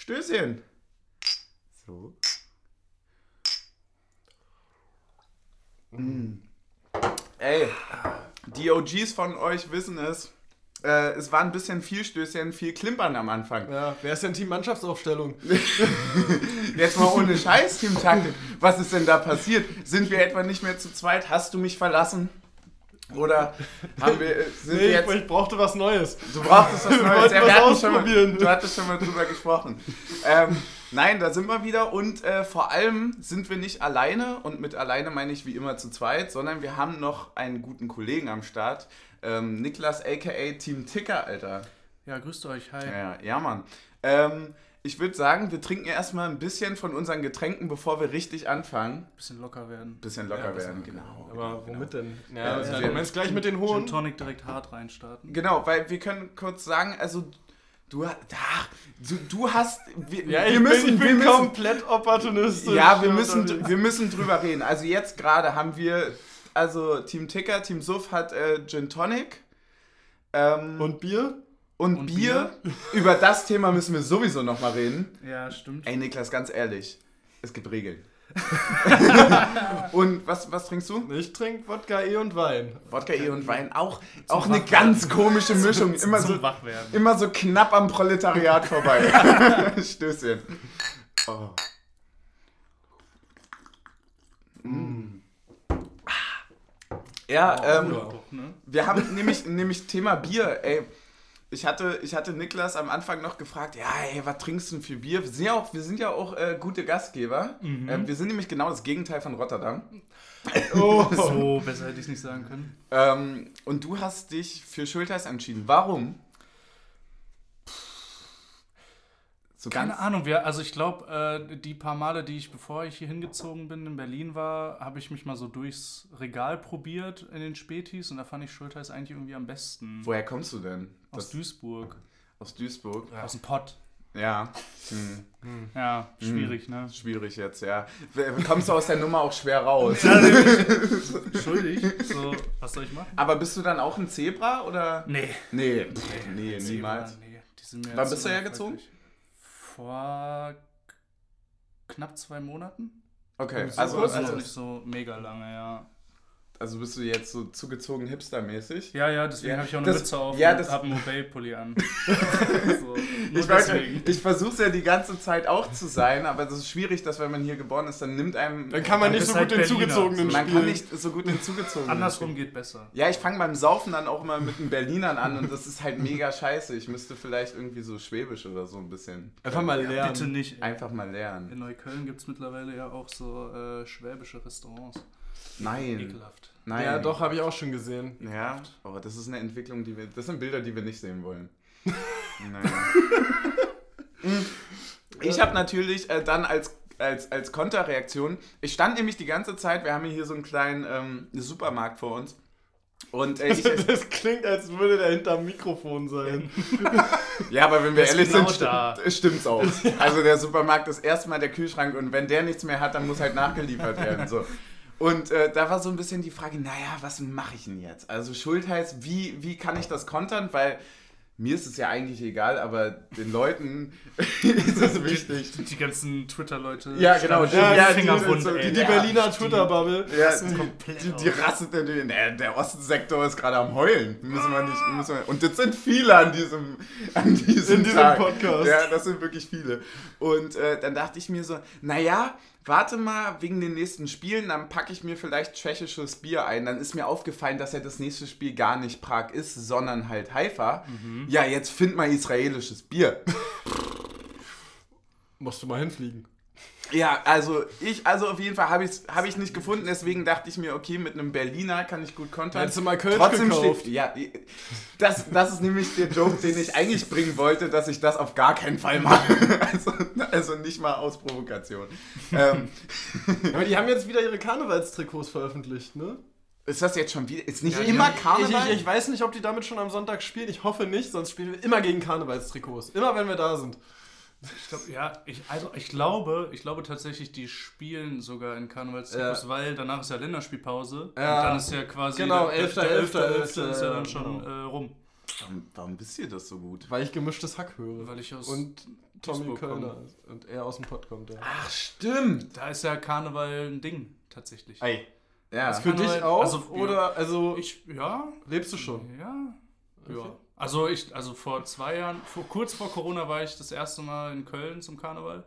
Stößchen. So. Mm. Ey, die OGs von euch wissen es. Äh, es war ein bisschen viel Stößchen, viel Klimpern am Anfang. Ja, wer ist denn Team Mannschaftsaufstellung? Jetzt mal ohne Scheiß, Team Taktik. Was ist denn da passiert? Sind wir etwa nicht mehr zu zweit? Hast du mich verlassen? Oder haben wir, äh, sind nee, wir jetzt... ich brauchte was Neues. Du brauchtest was Wir Neues. wollten Ja, was wir hatten schon mal, du hattest schon mal drüber gesprochen. Ähm, nein, da sind wir wieder und äh, vor allem sind wir nicht alleine und mit alleine meine ich wie immer zu zweit, sondern wir haben noch einen guten Kollegen am Start. Ähm, Niklas aka Team Ticker, Alter. Ja, grüßt euch, hi. Ja, ja Mann. Ähm, ich würde sagen, wir trinken erstmal ein bisschen von unseren Getränken, bevor wir richtig anfangen. Bisschen locker werden. Bisschen locker Ja, bisschen werden, locker. genau. Aber genau, womit denn? Ja, also ja, wir- du meinst gleich mit den Gin hohen? Tonic direkt hart reinstarten. Genau, weil wir können kurz sagen, also du, ach, du, du hast, wir, Ja, wir ich müssen, bin, ich wir müssen, komplett opportunistisch. ja, wir müssen, wir müssen drüber reden. Also jetzt gerade haben wir, also Team Ticker, Team Suff hat äh, Gin Tonic ähm, Und Bier? Und, und Bier. Über das Thema müssen wir sowieso nochmal reden. Ja, stimmt. Ey Niklas, ganz ehrlich, es gibt Regeln. und was, was trinkst du? Ich trinke Wodka, E und Wein. Wodka, E und Wein. Auch, auch eine ganz komische Mischung. Immer so, immer so knapp am Proletariat vorbei. Stößchen. Oh. Mm. Ja, ähm, ne? wir haben nämlich, nämlich Thema Bier. Ey, ich hatte, ich hatte Niklas am Anfang noch gefragt, ja, ey, was trinkst du denn für Bier? Wir sind ja auch, wir sind ja auch äh, gute Gastgeber. Ähm, wir sind nämlich genau das Gegenteil von Rotterdam. Oh. So, besser hätte ich es nicht sagen können. Ähm, und du hast dich für Schulters entschieden. Warum? So Keine Ahnung, wir, also ich glaube, äh, die paar Male, die ich, bevor ich hier hingezogen bin, in Berlin war, habe ich mich mal so durchs Regal probiert in den Spätis und da fand ich Schulter eigentlich irgendwie am besten. Woher kommst du denn? Aus Das- Duisburg. aus Duisburg. Aus dem Pott. Ja. Hm. Ja, schwierig, ne? Schwierig jetzt, ja. Kommst du aus der Nummer auch schwer raus. Schuldig. So, was soll ich machen? Aber bist du dann auch ein Zebra oder? Nee. Nee, pff, nee, niemals. Nee, die sind mir Wann bist du hergezogen? weg. Vor knapp zwei Monaten. Okay, So also, Also also, nicht so mega lange, ja. Also bist du jetzt so zugezogen hipstermäßig? Ja, ja, deswegen Ja, habe ich auch eine das- Mütze auf ja, und das- habe einen Mobile-Pulli an. so, Ich, deswegen. ich versuche es ja die ganze Zeit auch zu sein, aber es ist schwierig, dass wenn man hier geboren ist, dann nimmt einem. Dann kann man Du nicht so halt gut den. Zugezogenen man kann nicht so gut den zugezogenen. Andersrum geht besser. Ja, ich fange beim Saufen dann auch immer mit den Berlinern an und das ist halt mega scheiße. Ich müsste vielleicht irgendwie so Schwäbisch oder so ein bisschen Einfach mal lernen. Bitte nicht. ey. einfach mal lernen. In Neukölln gibt es mittlerweile ja auch so äh, schwäbische Restaurants. Nein. Ekelhaft. Nein. Ja, doch, habe ich auch schon gesehen. Ja, aber das ist eine Entwicklung, die wir. Das sind Bilder, die wir nicht sehen wollen. naja. ich habe natürlich äh, dann als, als, als Konterreaktion, ich stand nämlich die ganze Zeit, wir haben hier so einen kleinen ähm, Supermarkt vor uns. Und äh, ich, Das klingt, als würde der hinterm Mikrofon sein. ja, aber wenn wir Ist ehrlich genau sind, da. sti stimmt's auch. Also der Supermarkt ist erstmal der Kühlschrank und wenn der nichts mehr hat, dann muss halt nachgeliefert werden. So. Und äh, da war so ein bisschen die Frage, naja, was mache ich denn jetzt? Also Schultheiß, wie, wie kann ich das kontern? Weil mir ist es ja eigentlich egal, aber den Leuten ist es wichtig. Die ganzen Twitter-Leute. Ja, genau, schon ja, die die- so-. Die, die Ja, Berliner Twitter-Bubble. Ja, ist die, komplett die, die rastet natürlich. Der, der Ostsektor ist gerade am Heulen. Müssen wir nicht. Müssen wir, und das sind viele an diesem, an diesem, In diesem Tag. Podcast. Ja, das sind wirklich viele. Und äh, dann dachte ich mir so, naja, warte mal, wegen den nächsten Spielen, dann packe ich mir vielleicht tschechisches Bier ein. Dann ist mir aufgefallen, dass ja das nächste Spiel gar nicht Prag ist, sondern halt Haifa. Mhm. Ja, jetzt find mal israelisches Bier. Musst du mal hinfliegen. Ja, also ich, also auf jeden Fall habe ich es hab ich's nicht gefunden, deswegen dachte ich mir, okay, mit einem Berliner kann ich gut kontern. Hättest du mal Kölsch Trotzdem gekauft. steht, ja, das, das ist nämlich der Joke, den ich eigentlich bringen wollte, dass ich das auf gar keinen Fall mache. Also, also nicht mal aus Provokation. ähm, Aber die haben jetzt wieder ihre Karnevalstrikots veröffentlicht, ne? ist das jetzt schon wieder? Ist nicht Ja, immer Ich, Karneval? ich, ich weiß nicht, ob die damit schon am Sonntag spielen. Ich hoffe nicht, sonst spielen wir immer gegen Karnevalstrikots. Immer wenn wir da sind. Ich glaub, ja, ich, also ich glaube, ich glaube tatsächlich, die spielen sogar in Karnevalstrikots, Ja. weil danach ist ja Länderspielpause. Ja. Und dann ist ja quasi Genau, der, 11., der 11., 11., 11., ist ja ja, dann schon genau. äh, rum. Warum, warum wisst ihr das so gut? Weil ich gemischtes Hack höre. Weil ich aus und Tommy Kölner komme. ist. und er aus dem Pott kommt. Ja. Ach, stimmt. Da ist ja Karneval ein Ding, tatsächlich. Ey, Ja. für dich auch? also, oder also Ich, ja, lebst du schon? ja. Okay. Ja. Also ich, also vor zwei Jahren, vor, kurz vor Corona war ich das erste Mal in Köln zum Karneval.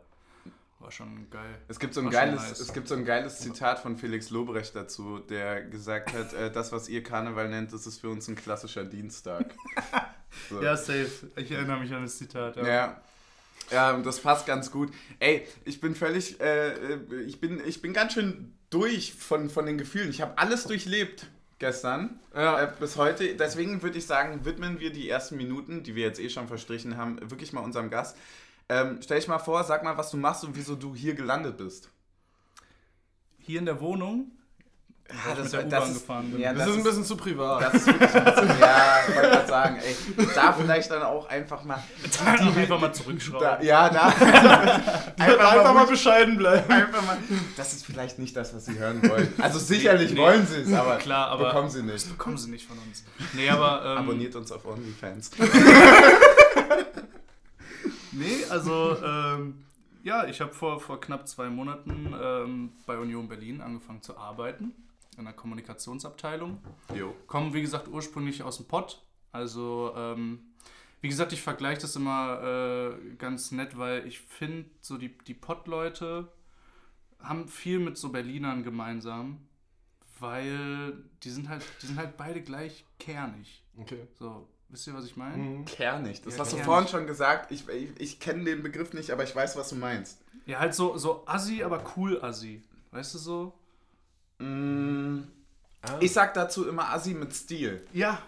War schon geil. Es gibt, so ein War geiles, nice. es gibt so ein geiles Zitat von Felix Lobrecht dazu, der gesagt hat, äh, das, was ihr Karneval nennt, das ist für uns ein klassischer Dienstag. So. safe. Ich erinnere mich an das Zitat. Ja. Ja, das passt ganz gut. Ey, ich bin völlig, äh, äh, ich, bin, ich bin ganz schön durch von, von den Gefühlen. Ich habe alles durchlebt gestern Ja. äh, bis heute. Deswegen würde ich sagen, widmen wir die ersten Minuten, die wir jetzt eh schon verstrichen haben, wirklich mal unserem Gast. Ähm, stell dich mal vor, sag mal, was du machst und wieso du hier gelandet bist. Hier in der Wohnung, Ja, ich mit der U-Bahn gefahren bin. Ja, das, ist ein bisschen zu privat. Das ist wirklich ein bisschen, ja, ich wollte gerade sagen, ey, da vielleicht dann auch einfach mal, die einfach mal zurückschrauben. da, ja, da, einfach, einfach mal bescheiden bleiben. einfach mal, das ist vielleicht nicht das, was sie hören wollen. Also sicherlich Nee. wollen sie es, aber, Klar, aber- bekommen sie nicht. Bekommen sie nicht von uns. Nee, aber. Ähm, Abonniert uns auf OnlyFans. Nee, also, ähm, ja, ich habe vor, vor knapp zwei Monaten ähm, bei Union Berlin angefangen zu arbeiten. In der Kommunikationsabteilung. Jo. Komme, wie gesagt, ursprünglich aus dem Pott. Also, ähm, wie gesagt, ich vergleiche das immer äh, ganz nett, weil ich finde, so die, die Pott-Leute haben viel mit so Berlinern gemeinsam, weil die sind halt, die sind halt beide gleich kernig. Okay. So, wisst ihr, was ich meine? Mhm. Kernig. Das Ja, hast du kernig. vorhin schon gesagt. Ich, ich, ich kenne den Begriff nicht, aber ich weiß, was du meinst. Ja, halt so, so assi, aber cool assi. Weißt du so? Mm, Ah. Ich sag dazu immer Assi mit Stil. Ja.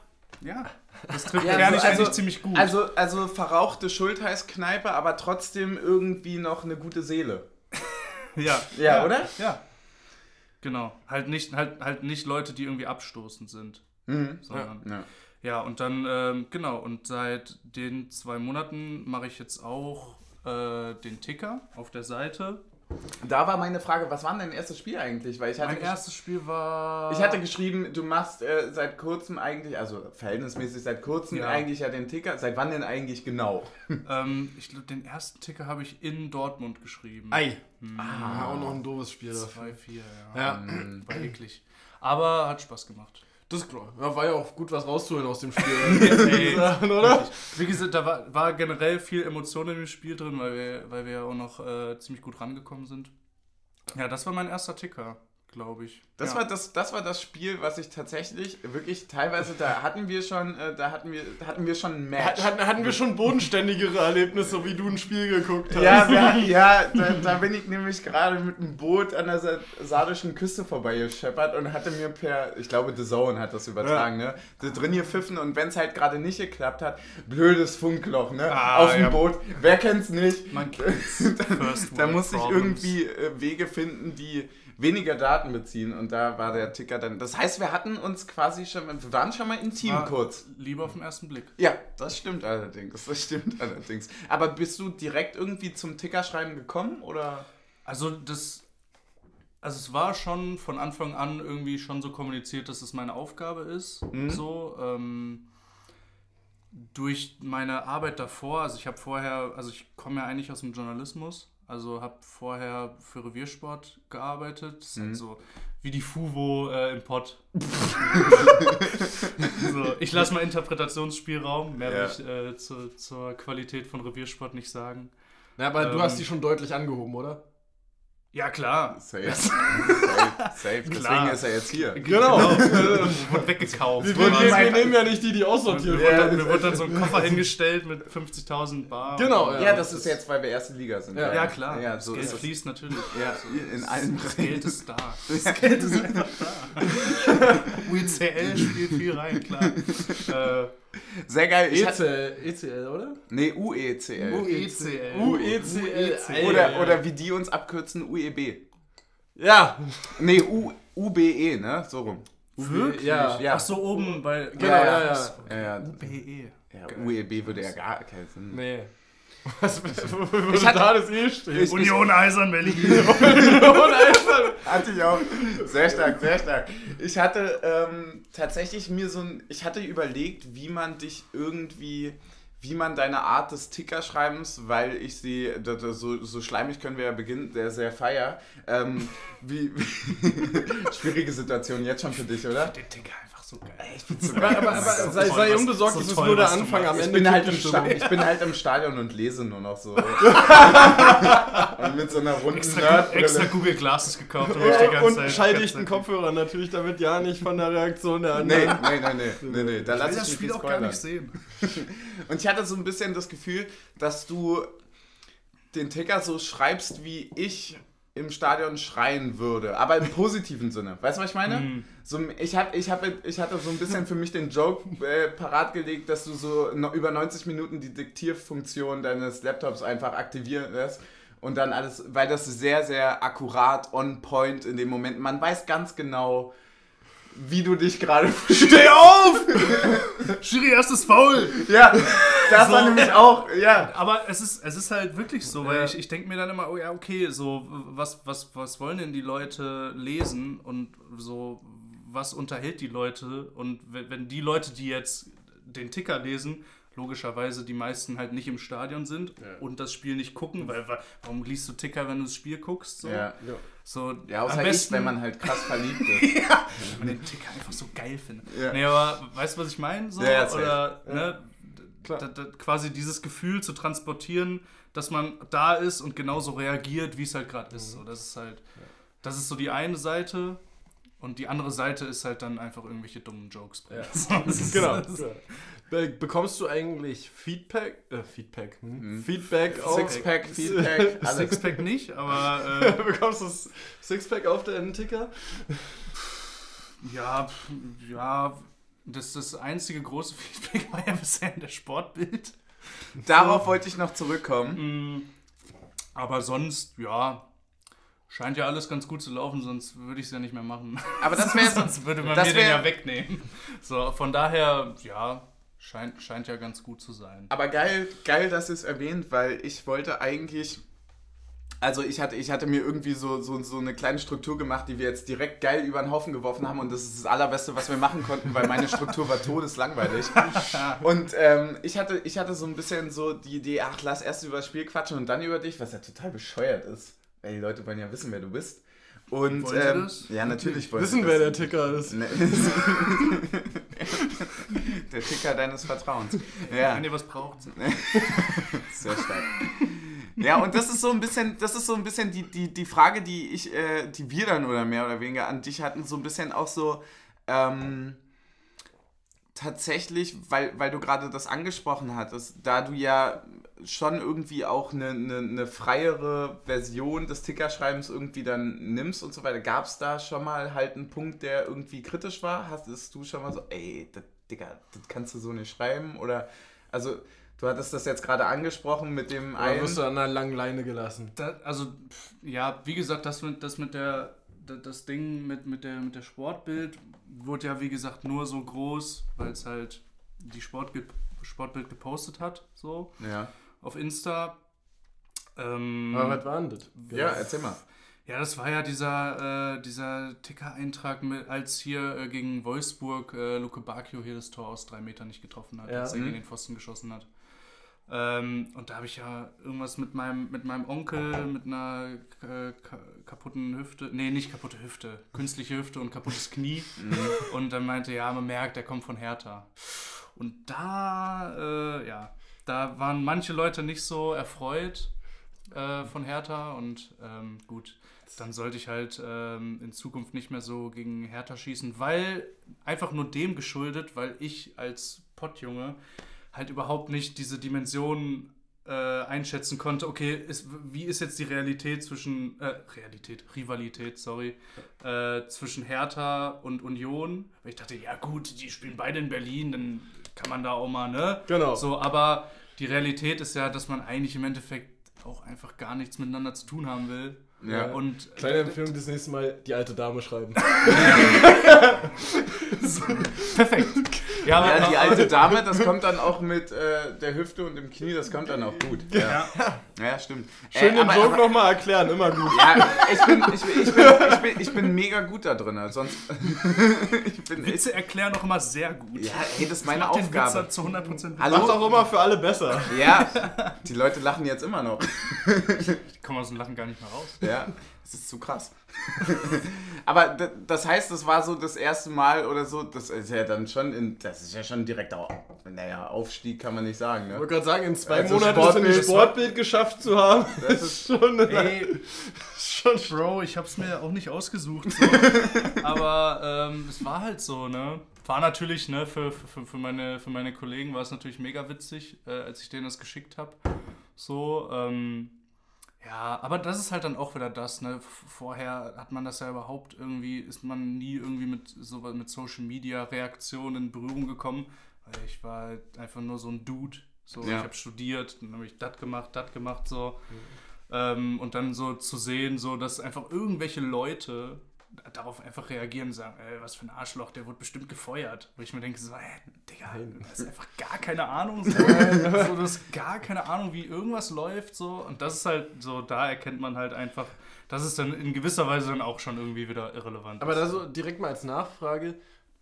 Ja. Das trifft Ja, kernig also- eigentlich ziemlich gut. Also, also verrauchte Schultheißkneipe, aber trotzdem irgendwie noch eine gute Seele. ja. Ja, oder? Ja. Genau. Halt nicht, halt, halt nicht Leute, die irgendwie abstoßend sind. Mhm. Sondern, Ja. ja. und dann, ähm, genau, und seit den zwei Monaten mache ich jetzt auch äh, den Ticker auf der Seite. Da war meine Frage, was war denn dein erstes Spiel eigentlich? Weil ich hatte, Mein erstes Spiel war. ich hatte geschrieben, du machst äh, seit kurzem eigentlich, also verhältnismäßig seit kurzem Ja. eigentlich ja den Ticker. Seit wann denn eigentlich genau? Ähm, ich glaube, den ersten Ticker habe ich in Dortmund geschrieben. Ei. Ah, auch noch ein doofes Spiel dafür. 2-4, ja. Ja, Mhm. War eklig. Aber hat Spaß gemacht. Das ist klar. Ja, war ja auch gut, was rauszuholen aus dem Spiel. Ey, oder? Wie gesagt, da war, war generell viel Emotion in dem Spiel drin, weil wir, weil wir ja auch noch äh, ziemlich gut rangekommen sind. Ja, das war mein erster Ticker, glaube ich. Das, ja. war das, das war das Spiel, was ich tatsächlich wirklich teilweise, da hatten wir schon, äh, da hatten wir, da hatten wir schon ein Match. Hatten, hatten wir schon bodenständigere Erlebnisse, wie du ein Spiel geguckt hast? Ja, hatten- ja da, da bin ich nämlich gerade mit einem Boot an der sa- sardischen Küste vorbeigescheppert und hatte mir per, ich glaube, The Zone hat das übertragen, ne? Da drin hier pfiffen und wenn es halt gerade nicht geklappt hat, blödes Funkloch, ne? Ah, Auf dem ja. Boot. Wer kennt's nicht? Man kennt's. Da World musste ich irgendwie äh, Wege finden, die weniger Daten beziehen und da war der Ticker dann. Das heißt, wir hatten uns quasi schon, wir waren schon mal intim War kurz. Lieber auf den ersten Blick. Ja, das stimmt allerdings. Das stimmt allerdings. Aber bist du direkt irgendwie zum Tickerschreiben gekommen oder? Also das. Also es war schon von Anfang an irgendwie schon so kommuniziert, dass es meine Aufgabe ist. Mhm. So. Ähm, durch meine Arbeit davor, also ich habe vorher, also ich komme ja eigentlich aus dem Journalismus, also habe vorher für Reviersport gearbeitet. Das ist Mhm. halt so wie die Fuvo äh, im Pott. so, ich lasse mal Interpretationsspielraum, mehr Ja. will ich äh, zu, zur Qualität von Reviersport nicht sagen. Na, aber du Ähm, hast die schon deutlich angehoben, oder? Ja, klar. Safe. safe. Safe. Deswegen Klar. ist er jetzt hier. Genau. Wurde weggekauft. Wir, wir, nehmen ja nicht die, die aussortiert Mir Ja, wurde, wurden. dann, mir wurde dann so ein Koffer hingestellt mit 50.000 Bar. Genau, Ja, das ist jetzt, weil wir erste Liga sind. Ja. Ja, klar. Ja, so das Geld fließt natürlich. Ja, in allen Das. Geld ist da. Das Geld ist einfach da. UCL spielt viel rein, klar. Äh, Sehr geil. Ich hatte, ECL, ECL, oder? nee, UECL. UECL. UECL. Oder, ja. oder wie die uns abkürzen, UEB. Ja. Nee, U, UBE, ne? So rum. Wirklich? Ja. Ja. Ach so, oben bei. Genau, ja, ja. Ja, ja. UBE. ja UEB würde ja gar keinen Sinn. Nee. Was würde Ich hatte- da das eh stehen? Ich- Union Eisern Berlin. Hatte ich auch. Sehr stark, sehr stark. Ich hatte ähm, tatsächlich mir so ein, ich hatte überlegt, wie man dich irgendwie, wie man deine Art des Tickerschreibens, weil ich sie, so, so schleimig können wir ja beginnen, der sehr feier. Ähm, wie, schwierige Situation jetzt schon für dich, oder? Den Ticker so geil. aber aber, aber So sei, toll, sei was- unbesorgt, so das ist nur der Anfang. Am machst. Ich Ende bin, halt im die Sta Stimmung. ich bin halt im Stadion und lese nur noch so. und mit so einer runden Extra, Nerdbrille. extra Google Glasses gekauft, um mich die ganze Und Zeit. schalldichten Kopfhörer natürlich, damit ja nicht von der Reaktion der Nee, anderen. nee, nee, nee, nee, nee. Da Ich lass will ich das mich Spiel auch gar nicht sehen. Und ich hatte so ein bisschen das Gefühl, dass du den Ticker so schreibst, wie ich im Stadion schreien würde, aber im positiven Sinne. Weißt du, was ich meine? Mhm. So, ich, hab, ich, hab, ich hatte so ein bisschen für mich den Joke äh, parat gelegt, dass du so no, über 90 Minuten die Diktierfunktion deines Laptops einfach aktivieren lässt und dann alles, weil das sehr, sehr akkurat, on point in dem Moment, man weiß ganz genau, wie du dich gerade Steh auf! Schiri, erstes Foul! Ja, das war So. nämlich auch, ja. Aber es ist, es ist halt wirklich so, weil Ja. ich, ich denke mir dann immer, oh ja, okay, so, was, was, was wollen denn die Leute lesen und so, was unterhält die Leute? Und wenn die Leute, die jetzt den Ticker lesen, logischerweise die meisten halt nicht im Stadion sind und das Spiel nicht gucken, weil wa- warum liest du Ticker, wenn du das Spiel guckst? So, Ja, so ja außer am besten, ich, wenn man halt krass verliebt ist. wenn man den Ticker einfach so geil findet. Ja. Nee, aber weißt du, was ich meine? So? Ja, ja. Oder ne, Klar. da, da, quasi dieses Gefühl zu transportieren, dass man da ist und genauso reagiert, wie es halt gerade ist. So, das ist halt, das ist so die eine Seite. Und die andere Seite ist halt dann einfach irgendwelche dummen Jokes. Ja. Ist- Genau. ist- Be bekommst du eigentlich Feedback? Äh, Feedback. Hm? Mhm. Feedback auf. Sixpack, Feedback, alles. Sixpack nicht, aber äh, bekommst du das Sixpack auf den Ticker? ja, ja, das, das einzige große Feedback war ja bisher in der Sportbild. Darauf wollte ich noch zurückkommen. Mm, Aber sonst, ja, scheint ja alles ganz gut zu laufen, sonst würde ich es ja nicht mehr machen. Aber das wäre sonst würde man das mir den wär- ja wegnehmen. So, von daher, ja, scheint, scheint ja ganz gut zu sein. Aber geil, geil, dass ihr es erwähnt, weil ich wollte eigentlich. Also ich hatte, ich hatte mir irgendwie so, so, so eine kleine Struktur gemacht, die wir jetzt direkt geil über den Haufen geworfen haben und das ist das Allerbeste, was wir machen konnten, weil meine Struktur war todeslangweilig. Und ähm, ich, hatte, ich hatte so ein bisschen so die Idee, ach, lass erst über das Spiel quatschen und dann über dich, was ja total bescheuert ist. Weil die Leute wollen ja wissen, wer du bist. Und Wollen sie ähm, das? ja, natürlich wollen Wissen, sie wer der. Ticker ist. Ne. Der Ticker deines Vertrauens. Ja. Wenn ihr was braucht, Sehr stark. Ja, und das ist so ein bisschen, das ist so ein bisschen die, die, die Frage, die ich, äh, die wir dann oder mehr oder weniger an dich hatten, so ein bisschen auch so, ähm, tatsächlich, weil, weil du gerade das angesprochen hattest, da du ja schon irgendwie auch eine, eine, eine freiere Version des Tickerschreibens irgendwie dann nimmst und so weiter, gab es da schon mal halt einen Punkt, der irgendwie kritisch war? Hattest du schon mal so, ey, das, Digga, das kannst du so nicht schreiben? Oder, also, du hattest das jetzt gerade angesprochen mit dem Oder einen. wirst du an einer langen Leine gelassen? Da, also, ja, wie gesagt, das mit, das mit der, da- das Ding mit, mit, der, mit der Sportbild wurde ja, wie gesagt, nur so groß, weil es halt die Sportbild, Sportbild gepostet hat, so, Ja. Auf Insta. Ähm, Aber was war denn das? ja, erzähl mal. ja, das war ja dieser, äh, dieser Ticker-Eintrag, mit- als hier äh, gegen Wolfsburg äh, Luke Bacchio hier das Tor aus drei Metern nicht getroffen hat, Ja. als er Mhm. gegen den Pfosten geschossen hat. Ähm, und da habe ich ja irgendwas mit meinem, mit meinem Onkel, mit einer äh, ka kaputten Hüfte, nee, nicht kaputte Hüfte, künstliche Hüfte und kaputtes Knie. Und dann meinte, ja, man merkt, der kommt von Hertha. Und da, äh, ja, da waren manche Leute nicht so erfreut äh, von Hertha und ähm, gut, dann sollte ich halt ähm, in Zukunft nicht mehr so gegen Hertha schießen, weil einfach nur dem geschuldet, weil ich als Pottjunge halt überhaupt nicht diese Dimension äh, einschätzen konnte, okay, ist, wie ist jetzt die Realität zwischen, äh, Realität, Rivalität, sorry, äh, zwischen Hertha und Union. Weil ich dachte, ja gut, die spielen beide in Berlin, dann kann man da auch mal, ne? Genau. So, aber die Realität ist ja, dass man eigentlich im Endeffekt auch einfach gar nichts miteinander zu tun haben will. Ja. Und Kleine Empfehlung, das nächste Mal die alte Dame schreiben. perfekt. Ja, aber, Ja, die alte Dame, das kommt dann auch mit äh, der Hüfte und dem Knie, das kommt dann auch gut. Ja, Ja. ja stimmt. Schön Äh, den Joke nochmal erklären, immer gut. Ja, ich bin, ich, bin, ich, bin, ich, bin, ich bin mega gut da drin. Sonst. ich bin. Witze erklären auch immer sehr gut. Ja, ey, das ist meine Mach den Witz Aufgabe. halt zu 100% Hallo? Macht auch immer für alle besser. Ja, die Leute lachen jetzt immer noch. Ich komme aus dem Lachen gar nicht mehr raus. Ja, das ist zu krass. Aber das heißt, das war so das erste Mal oder so, das ist ja dann schon, in, das ist ja schon direkt, au- naja, Aufstieg kann man nicht sagen, Ich ne? wollte gerade sagen, in zwei Also Monaten das in die Sportbild- Sportbild geschafft zu haben, das ist schon, Ey, schon Bro, ich hab's mir auch nicht ausgesucht. So. Aber ähm, es war halt so, ne? War natürlich, ne, für, für, für, meine, für meine Kollegen war es natürlich mega witzig, äh, als ich denen das geschickt habe. So, ähm, ja, aber das ist halt dann auch wieder das, ne? Vorher hat man das ja überhaupt irgendwie, ist man nie irgendwie mit so mit Social Media Reaktionen in Berührung gekommen. Weil ich war halt einfach nur so ein Dude. So, Ja. ich habe studiert, dann habe ich das gemacht, das gemacht, so. Ähm, und dann so zu sehen, so dass einfach irgendwelche Leute darauf einfach reagieren und sagen, ey, was für ein Arschloch, der wurde bestimmt gefeuert. Wo ich mir denke, so, hä, Digga, du hast einfach gar keine Ahnung. So, so, du hast gar keine Ahnung, wie irgendwas läuft. So. Und das ist halt so, da erkennt man halt einfach, das ist dann in gewisser Weise dann auch schon irgendwie wieder irrelevant. Aber da so direkt mal als Nachfrage,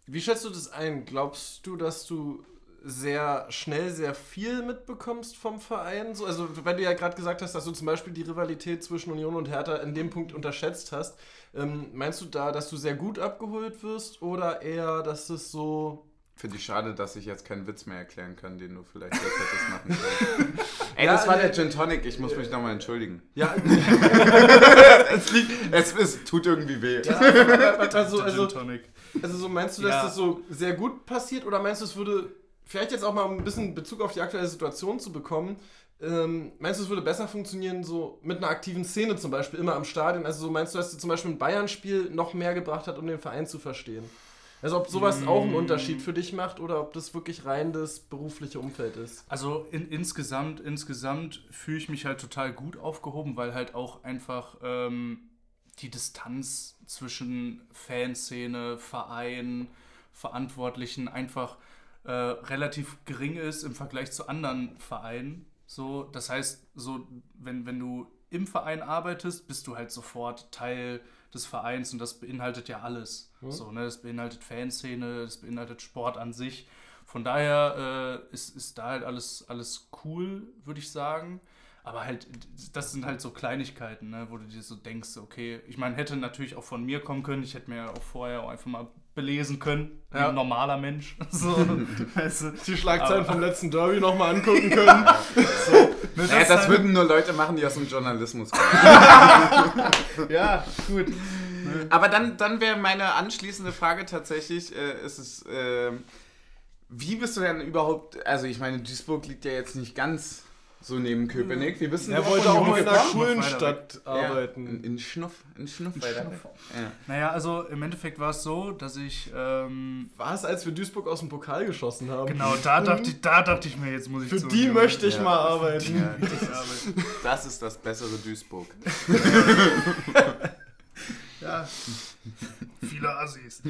wie schätzt du das ein? Glaubst du, dass du sehr schnell sehr viel mitbekommst vom Verein? So, also wenn du ja gerade gesagt hast, dass du zum Beispiel die Rivalität zwischen Union und Hertha in dem Punkt unterschätzt hast, ähm, meinst du da, dass du sehr gut abgeholt wirst oder eher, dass es so... Finde ich schade, dass ich jetzt keinen Witz mehr erklären kann, den du vielleicht jetzt hättest machen können. Ey, Ja, das war der Gin Tonic, ich muss mich nochmal entschuldigen. Ja, es, liegt, es, es tut irgendwie weh. also, Der also, Gin Tonic. also so meinst du, dass Ja. das so sehr gut passiert oder meinst du, es würde vielleicht jetzt auch mal ein bisschen Bezug auf die aktuelle Situation zu bekommen, ähm, meinst du, es würde besser funktionieren, so mit einer aktiven Szene zum Beispiel, immer am Stadion? Also so meinst du, dass dir zum Beispiel ein Bayern-Spiel noch mehr gebracht hat, um den Verein zu verstehen? Also ob sowas auch einen Unterschied für dich macht oder ob das wirklich rein das berufliche Umfeld ist? Also in, insgesamt, insgesamt fühle ich mich halt total gut aufgehoben, weil halt auch einfach ähm, die Distanz zwischen Fanszene, Verein, Verantwortlichen einfach äh, relativ gering ist im Vergleich zu anderen Vereinen. So, das heißt, so, wenn, wenn du im Verein arbeitest, bist du halt sofort Teil des Vereins und das beinhaltet ja alles. So, ne? Das beinhaltet Fanszene, das beinhaltet Sport an sich. Von daher äh, ist, ist da halt alles, alles cool, würde ich sagen. Aber halt, das sind halt so Kleinigkeiten, ne, wo du dir so denkst, okay, ich meine, hätte natürlich auch von mir kommen können. Ich hätte mir ja auch vorher auch einfach mal belesen können, wie Ja. ein normaler Mensch. So, weißt du, Die Schlagzeilen Aber- vom letzten Derby nochmal angucken können. ne, Ja, das halt- würden nur Leute machen, die aus dem Journalismus kommen. ja, gut. Aber dann, dann wäre meine anschließende Frage tatsächlich, äh, ist es, ähm, wie bist du denn überhaupt, also ich meine, Duisburg liegt ja jetzt nicht ganz so neben Köpenick. Wie bist du Er wollte auch mal in einer gekommen? Schule- Schulenstadt Ja, arbeiten. in, in Schnuff, in Schnuff weiter. Ja. Naja, also im Endeffekt war es so, dass ich, ähm, War es, als wir Duisburg aus dem Pokal geschossen haben? genau, da dachte ich, da dachte ich mir, jetzt muss ich Für zu die möchte ich Ja. mal arbeiten. Ja, das ist das bessere Duisburg. Ja. Viele Assis.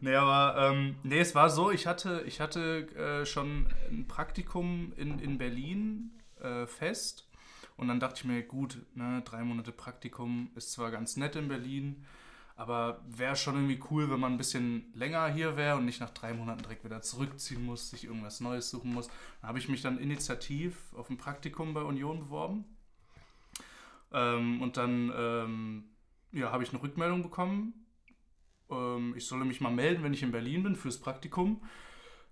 nee, aber ähm, nee, es war so, ich hatte, ich hatte äh, schon ein Praktikum in, in Berlin äh, fest. Und dann dachte ich mir, gut, ne, drei Monate Praktikum ist zwar ganz nett in Berlin, aber wäre schon irgendwie cool, wenn man ein bisschen länger hier wäre und nicht nach drei Monaten direkt wieder zurückziehen muss, sich irgendwas Neues suchen muss. Dann habe ich mich dann initiativ auf ein Praktikum bei Union beworben. Ähm, und dann ähm, ja, habe ich eine Rückmeldung bekommen. Ähm, ich solle mich mal melden, wenn ich in Berlin bin fürs Praktikum.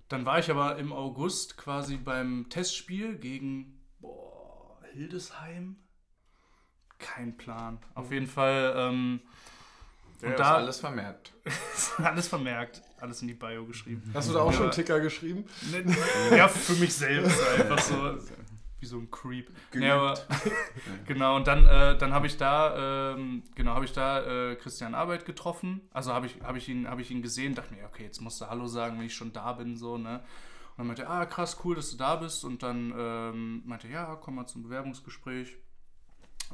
Dann war ich aber im August quasi beim Testspiel gegen Hildesheim. Kein Plan. Auf jeden Fall ähm, Ja, Und ist da- alles vermerkt. alles vermerkt, alles in die Bio geschrieben. Hast du da auch Ja. schon Ticker geschrieben? Ja, für mich selbst einfach so. Wie so ein Creep. Nee, aber, genau, und dann, äh, dann habe ich da, ähm, genau, habe ich da äh, Christian Arbeit getroffen. Also habe ich, hab ich, ihn, hab ich ihn gesehen, dachte mir, okay, jetzt musst du Hallo sagen, wenn ich schon da bin, so, ne? Und dann meinte er, ah, krass, cool, dass du da bist. Und dann ähm, meinte er, ja, komm mal zum Bewerbungsgespräch.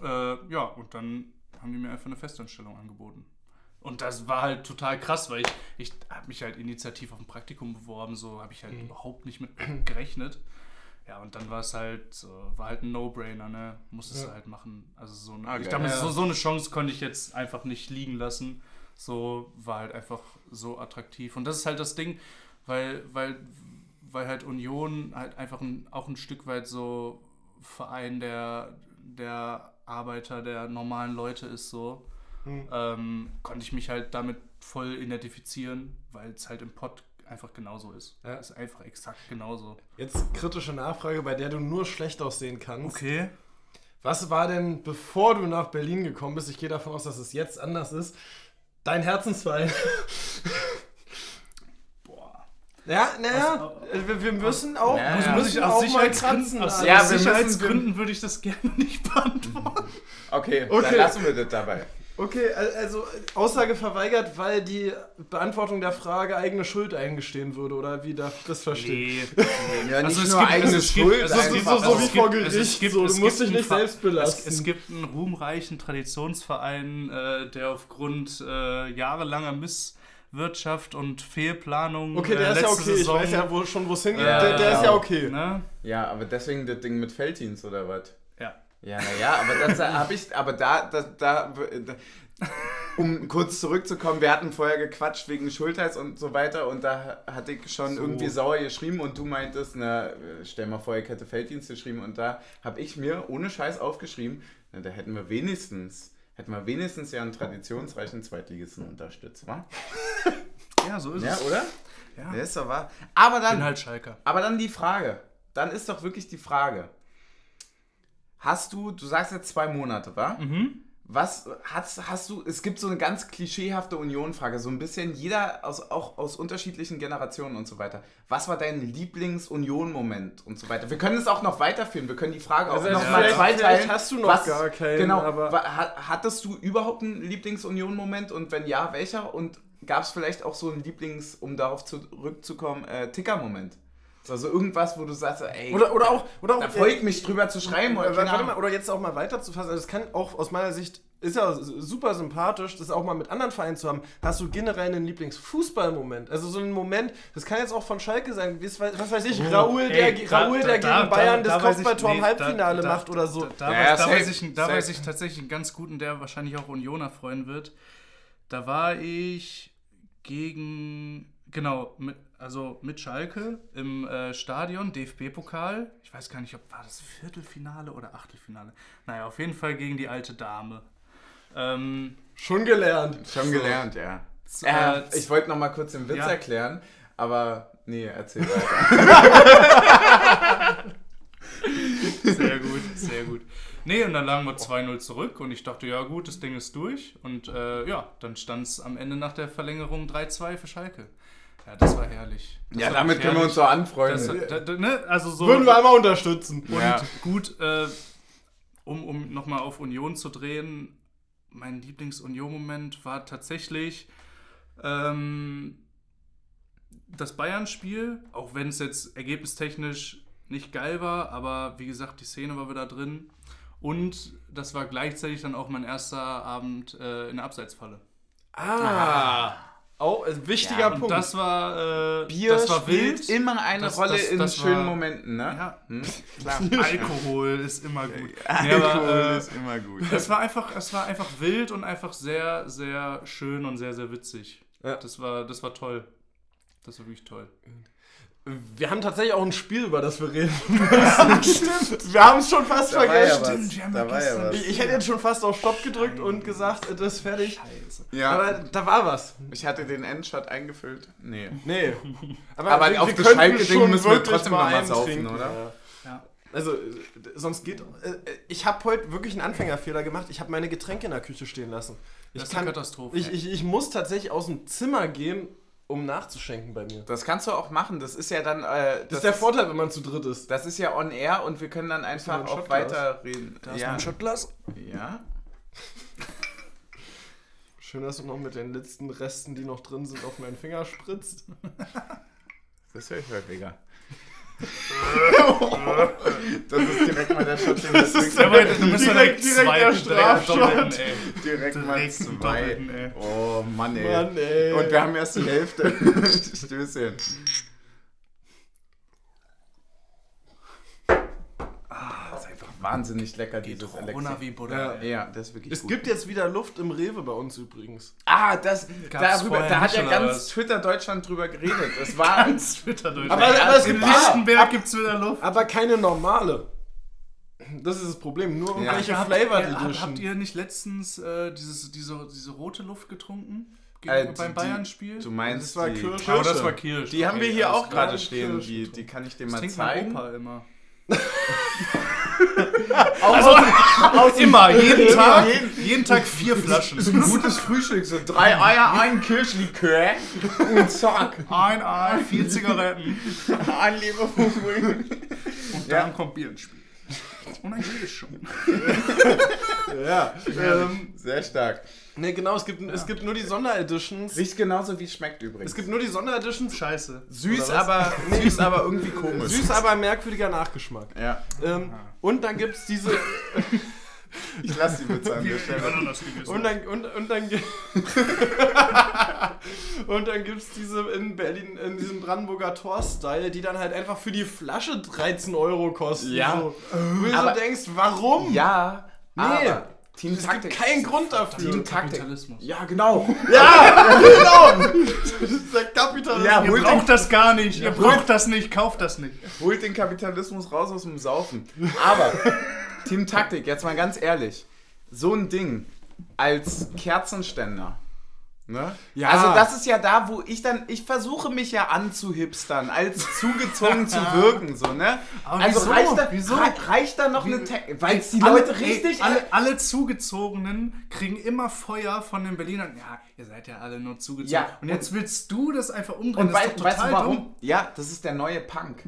Äh, ja, und dann haben die mir einfach eine Festanstellung angeboten. Und das war halt total krass, weil ich, ich habe mich halt initiativ auf ein Praktikum beworben, so habe ich halt Mhm. überhaupt nicht mit gerechnet. Ja, und dann war es halt, so, war halt ein No-Brainer, ne? Musstest Ja. du halt machen. Also so, eine, Ah, ich dachte, Ja. so, so eine Chance konnte ich jetzt einfach nicht liegen lassen. So war halt einfach so attraktiv. Und das ist halt das Ding, weil, weil, weil halt Union halt einfach ein, auch ein Stück weit so Verein der, der Arbeiter, der normalen Leute ist so Hm. ähm, konnte ich mich halt damit voll identifizieren, weil es halt im Pod einfach genauso ist. Ja. Ist einfach exakt genauso. Jetzt kritische Nachfrage, bei der du nur schlecht aussehen kannst. Okay. Was war denn, bevor du nach Berlin gekommen bist, ich gehe davon aus, dass es jetzt anders ist, dein Herzensverein? Ja, naja, wir, wir müssen auch, Ja, wir ja. Muss müssen ich auch aus mal Sicherheitsgründen, kratzen. aus. Ja, wir Sicherheitsgründen würde ich das gerne nicht beantworten. Okay, Okay. dann lassen wir das dabei. Okay, al- also Aussage verweigert, weil die Beantwortung der Frage eigene Schuld eingestehen würde, oder wie darf ich das verstehen? Nee. Ja, Also nicht es nur gibt- eigene es gibt- Schuld, es Das ist so, einfach so auch- wie es vor gibt- es Gericht, gibt- so, es du musst gibt dich nicht einen selbst Es, belasten. es gibt einen ruhmreichen Traditionsverein, äh, der aufgrund äh, jahrelanger Misswirtschaft und Fehlplanung okay, der äh, ist ja okay, Saison, ich weiß ja wo, schon, wo es hingeht, Ja, der, der ist ja okay. Ne? Ja, aber deswegen das Ding mit Felddienst oder was? Ja. Ja, naja, aber das habe ich, aber da, da, da, da, um kurz zurückzukommen, wir hatten vorher gequatscht wegen Schultheiß und so weiter und da hatte ich schon So. irgendwie sauer geschrieben und du meintest, na, stell mal vor, ich hätte Felddienst geschrieben und da habe ich mir ohne Scheiß aufgeschrieben, na, da hätten wir wenigstens, hätten wir wenigstens ja einen traditionsreichen Zweitligisten unterstützt, wa? ja, so ist Ja, es. oder? Ja. Ja, ist doch wahr. Aber Ich bin dann, halt Schalker. aber dann die Frage. Dann ist doch wirklich die Frage. Hast du, du sagst jetzt zwei Monate, wa? Mhm. Was hast, hast du, es gibt so eine ganz klischeehafte Union-Frage, so ein bisschen jeder aus, auch aus unterschiedlichen Generationen und so weiter. Was war dein Lieblings-Union-Moment und so weiter? Wir können es auch noch weiterführen, wir können die Frage auch Also noch mal zweiteilen. vielleicht hast du noch Was- gar keinen, Genau, hattest du überhaupt einen Lieblings-Union-Moment und wenn ja, welcher? Und gab es vielleicht auch so einen Lieblings, um darauf zurückzukommen, äh, Ticker-Moment? Also irgendwas, wo du sagst, ey, Oder, oder auch, oder auch da freue ich mich drüber zu schreiben. Oder, Äh, warte mal, oder jetzt auch mal weiterzufassen. Also das kann auch aus meiner Sicht, ist ja super sympathisch, das auch mal mit anderen Vereinen zu haben. Hast du generell einen Lieblingsfußballmoment? Also so einen Moment, das kann jetzt auch von Schalke sein, wie es- was weiß ich, Oh, Raoul, ey, der, da- Raoul, da- der da- gegen Bayern da- das da weiß ich- Kopfballtor im Halbfinale da- macht oder so. Da, da, Ja, weiß, ja, da, safe, weiß ich, da weiß ich tatsächlich einen ganz guten, der wahrscheinlich auch Unioner freuen wird. Da war ich gegen, genau, mit, also mit Schalke im äh, Stadion, DFB-Pokal. Ich weiß gar nicht, ob war das Viertelfinale oder Achtelfinale. Naja, auf jeden Fall gegen die alte Dame. Ähm, Schon gelernt. Schon gelernt, ja. Äh, äh, ich wollte noch mal kurz den Witz Ja. erklären, aber nee, erzähl weiter. Sehr gut, sehr gut. Nee, und dann lagen wir 2-0 zurück und ich dachte, ja gut, das Ding ist durch. Und äh, ja, dann stand es am Ende nach der Verlängerung 3-2 für Schalke. Ja, das war herrlich. Das ja, war damit wirklich können wir uns so herrlich. anfreunden. Das, da, ne? Also so. Würden wir einmal unterstützen. und Ja. gut, äh, um, um nochmal auf Union zu drehen, mein Lieblings-Union-Moment war tatsächlich ähm, das Bayern-Spiel, auch wenn es jetzt ergebnistechnisch nicht geil war, aber wie gesagt, die Szene war wieder drin. Und das war gleichzeitig dann auch mein erster Abend äh, in der Abseitsfalle. Ah. Auch ein wichtiger Ja, Punkt. das war, äh, Bier das war spielt wild. immer eine Das- Rolle das- in schönen war- Momenten, ne? Ja, Hm? Klar. Alkohol ist immer gut. Alkohol aber, äh, ist immer gut. Es war einfach, es war einfach wild und einfach sehr, sehr schön und sehr, sehr witzig. Ja. Das war, das war toll. Das war wirklich toll. Wir haben tatsächlich auch ein Spiel, über das wir reden müssen. Stimmt. Wir haben es schon fast Da war ja vergessen. was. Stimmt, wir haben Da ja war ja was. Ich, ich hätte jetzt schon fast auf Stopp gedrückt und gesagt, äh, das ist fertig. Scheiße. Ja, Aber da war was. ich hatte den Endshot eingefüllt. Nee. Nee. Aber wir- auf wir das Schalke-Ding müssen wir trotzdem noch mal einen saufen, trinken, oder? ja. Ja. Also, äh, sonst geht. Äh, ich habe heute wirklich einen Anfängerfehler gemacht. Ich habe meine Getränke in der Küche stehen lassen. Ich, Das ist eine Katastrophe. ich, ich, ich muss tatsächlich aus dem Zimmer gehen, um nachzuschenken bei mir. Das kannst du auch machen. Das ist ja dann. Äh, Das ist der Vorteil, wenn man zu dritt ist. Das ist ja on air und wir können dann einfach ein auch weiterreden. Da ist ja. mein Shotglas. ja. Schön, dass du noch mit den letzten Resten, die noch drin sind, auf meinen Finger spritzt. Das höre ich häufiger. Das ist direkt mal der Shot, den doch Direkt- direkt zwei- der direkt Strafshot. doppelten, ey. Direkt mal Direkt zwei. doppelten, ey. Oh Mann, ey. Mann, ey. Und wir haben erst die Hälfte. Stößchen. Ah, das ist einfach wahnsinnig lecker, dieses Corona wie Butter. Ja. Ja, das ist wirklich Es gut. gibt jetzt wieder Luft im Rewe bei uns übrigens. ah, das, Gab's darüber, da hat ja ganz was? Twitter Deutschland drüber geredet. Es war Ganz Twitter durch. Aber- aber es gibt- Lichtenberg gibt es wieder Luft. Aber keine normale. Das ist das Problem. Nur Ja. irgendwelche habt, Flavored ihr, habt, Edition. habt ihr nicht letztens äh, dieses, diese, diese rote Luft getrunken? Gegen, Äh, die- beim Bayern-Spiel? Du meinst, Das war die, Kirsch. Aber das war Kirsch. die haben wir hier auch gerade stehen. Die, die kann ich dir Das mal trinkt mein zeigen. Opa immer. Aus Immer, jeden Tag, jeden- Tag vier Flaschen. Gutes Frühstück, so drei Eier, ein Kirschlikör und zack, Ein Ei, vier Zigaretten. ein Leberwurst. Und Ja. dann kommt Bier ins Spiel. Und dann geht es schon. Ja. Ähm, Sehr stark. ne, genau, es gibt, es gibt nur die Sondereditions. Riecht genauso wie es schmeckt übrigens. Es gibt nur die Sondereditions. Scheiße. süß, aber süß, aber irgendwie komisch. Süß, aber merkwürdiger Nachgeschmack. Ja, Ähm, und dann gibt's diese. ich lass die Witze an der Stelle. Und dann, und, und dann, und dann gibt's diese in Berlin, in diesem Brandenburger Tor-Style, die dann halt einfach für die Flasche 13 Euro kosten. Ja. So. Wo du so denkst, warum? Ja, Nee. aber Team Es gibt keinen Grund dafür. Team Taktik. Kapitalismus. Ja, genau. Ja, genau. Das ist der Kapitalismus. Ja, Ihr holt braucht das gar nicht. Ihr braucht das nicht. Kauft das nicht. Holt den Kapitalismus raus aus dem Saufen. Aber, Team Taktik, jetzt mal ganz ehrlich. So ein Ding als Kerzenständer. Ne? Ja. Also das ist ja da, wo ich dann, ich versuche mich ja anzuhipstern, als zugezwungen zu wirken, so, ne? Aber also wieso? reicht da, Wieso? rei- reicht da noch eine, Te- weil die Alle- Leute ey, richtig... alle, alle Zugezogenen kriegen immer Feuer von den Berlinern. Ja, ihr seid ja alle nur zugezogen. Ja, und jetzt willst du das einfach umdrehen. und das wei ist doch weißt du warum? dumm. Ja, das ist der neue Punk.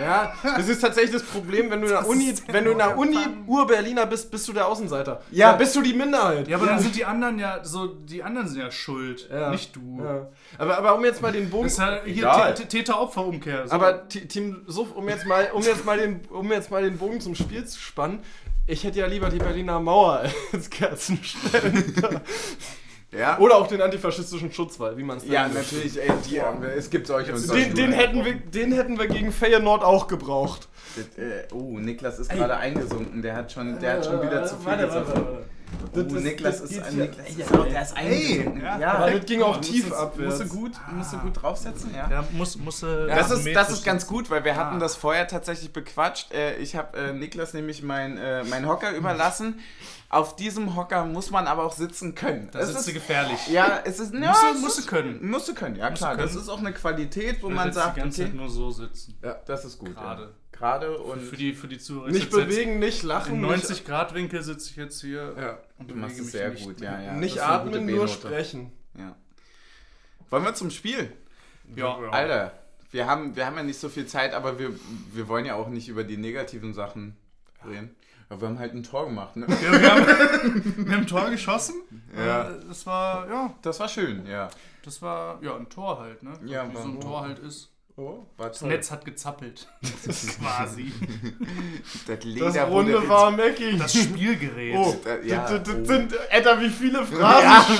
Ja, das ist tatsächlich das Problem, wenn du in der Das Uni, wenn du in der Uni. Ur-Berliner bist, bist du der Außenseiter. Ja. Da bist du die Minderheit. Ja, aber dann sind die anderen ja so, die anderen sind ja schuld, Ja. nicht du. Ja. Aber, aber um jetzt mal den Bogen. Das ist ja hier Täter-Opfer-Umkehr. So. Aber Team Suff, um jetzt mal, um jetzt mal den, um jetzt mal den Bogen zum Spiel zu spannen, ich hätte ja lieber die Berliner Mauer als Kerzenständer. Ja, Oder auch den antifaschistischen Schutzwall, wie man es ja natürlich, ey, die, es gibt solche und solche. Den, den, hätten wir, den hätten wir gegen Feyenoord auch gebraucht. Das, äh, oh, Niklas ist gerade eingesunken. Der hat schon, der hat schon wieder zu viel Warte, warte, warte. Oh, Das- das- Niklas das ist, ein, Niklas ist auch, der ist eingesunken. ja, ja, Aber das ging auch Musst tief du- abwärts. Musst du gut, musst du gut draufsetzen, ja. ja, muss, muss, äh, Das ist, das ist ganz gut, weil wir hatten Ah. das vorher tatsächlich bequatscht. Äh, Ich habe äh, Niklas nämlich mein, äh, mein Hocker überlassen. Auf diesem Hocker muss man aber auch sitzen können. Da Es sitzt du ist, gefährlich. ja, es ist. Ja, Musst musst ist- du können. Musst du können, ja klar. Das ist auch eine Qualität, wo man sagt, die ganze okay, Zeit nur so sitzen. ja, das ist gut. Gerade. Gerade und Für die, für die Zuhörer. Nicht bewegen, nicht lachen. in nicht- 90 Grad Winkel sitze ich jetzt hier Ja. und du machst es mich sehr nicht. gut, ja, ja. Nicht atmen, nur sprechen. Ja. Wollen wir zum Spiel? Ja, Alter, wir haben, wir haben ja nicht so viel Zeit, aber wir, wir wollen ja auch nicht über die negativen Sachen reden. Ja, wir haben halt ein Tor gemacht, ne? Ja, wir, haben, wir haben ein Tor geschossen. Ja. Das war, ja, Das war schön, ja. das war, ja, ein Tor halt, ne? Ja, Wie so ein Tor halt ist. Oh. War Das toll. Netz hat gezappelt. Quasi. Das, Leder Das Runde war Mackie. Das Spielgerät. Oh, Da- ja, das, das, oh. das sind, Alter, wie viele Phrasen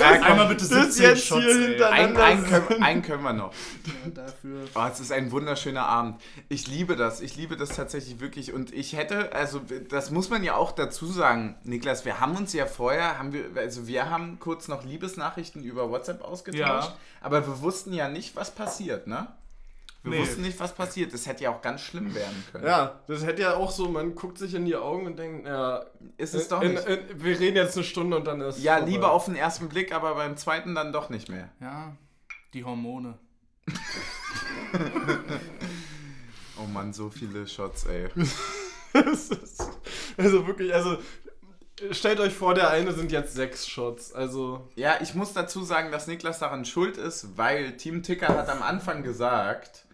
Ja, komm, Einmal bitte das 17 jetzt Shots, hier ey. hinter- Einen, einen, können, einen können wir noch. Ja, dafür. Oh, es ist ein wunderschöner Abend. Ich liebe das. Ich liebe das tatsächlich wirklich. Und ich hätte, also das muss man ja auch dazu sagen, Niklas, wir haben uns ja vorher, haben wir, also wir haben kurz noch Liebesnachrichten über WhatsApp ausgetauscht, Ja. aber wir wussten ja nicht, was passiert, ne? Wir Nee. wussten nicht, was passiert. Es hätte ja auch ganz schlimm werden können. Ja, das hätte ja auch so, man guckt sich in die Augen und denkt, ja, Ist es in, doch in, nicht. in, wir reden jetzt eine Stunde und dann ist ja, vorbei. lieber auf den ersten Blick, aber beim zweiten dann doch nicht mehr. Ja, die Hormone. Oh Mann, so viele Shots, ey. Das also wirklich, also stellt euch vor, der eine sind jetzt sechs Shots. Also, Ja, ich muss dazu sagen, dass Niklas daran schuld ist, weil Team Ticker hat am Anfang gesagt,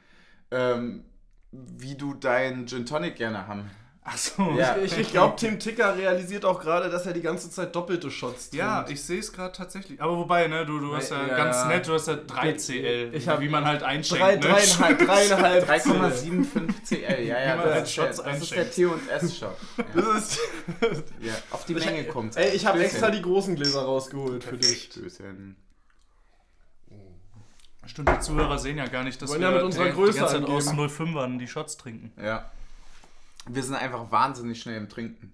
ähm, wie du deinen Gin Tonic gerne haben. Ach so. Ja. Ich, ich glaube, Tim Ticker realisiert auch gerade, dass er die ganze Zeit doppelte Shots Ja, trinkt. ich sehe es gerade tatsächlich. Aber wobei, ne, du, du hast ja, Ja, ganz ja. nett, du hast ja 3 CL, Ich hab wie man halt einschenkt. Drei, ne? dreieinhalb, dreieinhalb. 3,75 CL, ja, ja, Wie man das, halt ist Shots der, das ist der. T&S-Shot. Ja. Das ist, ja, auf die Menge kommt ey, ich habe extra die großen Gläser rausgeholt für dich. Stößchen. Stimmt, die Zuhörer sehen ja gar nicht, dass Wollen wir ja mit unserer Größe die ganze Zeit angeben. aus 05ern die Shots trinken. Ja. Wir sind einfach wahnsinnig schnell im Trinken.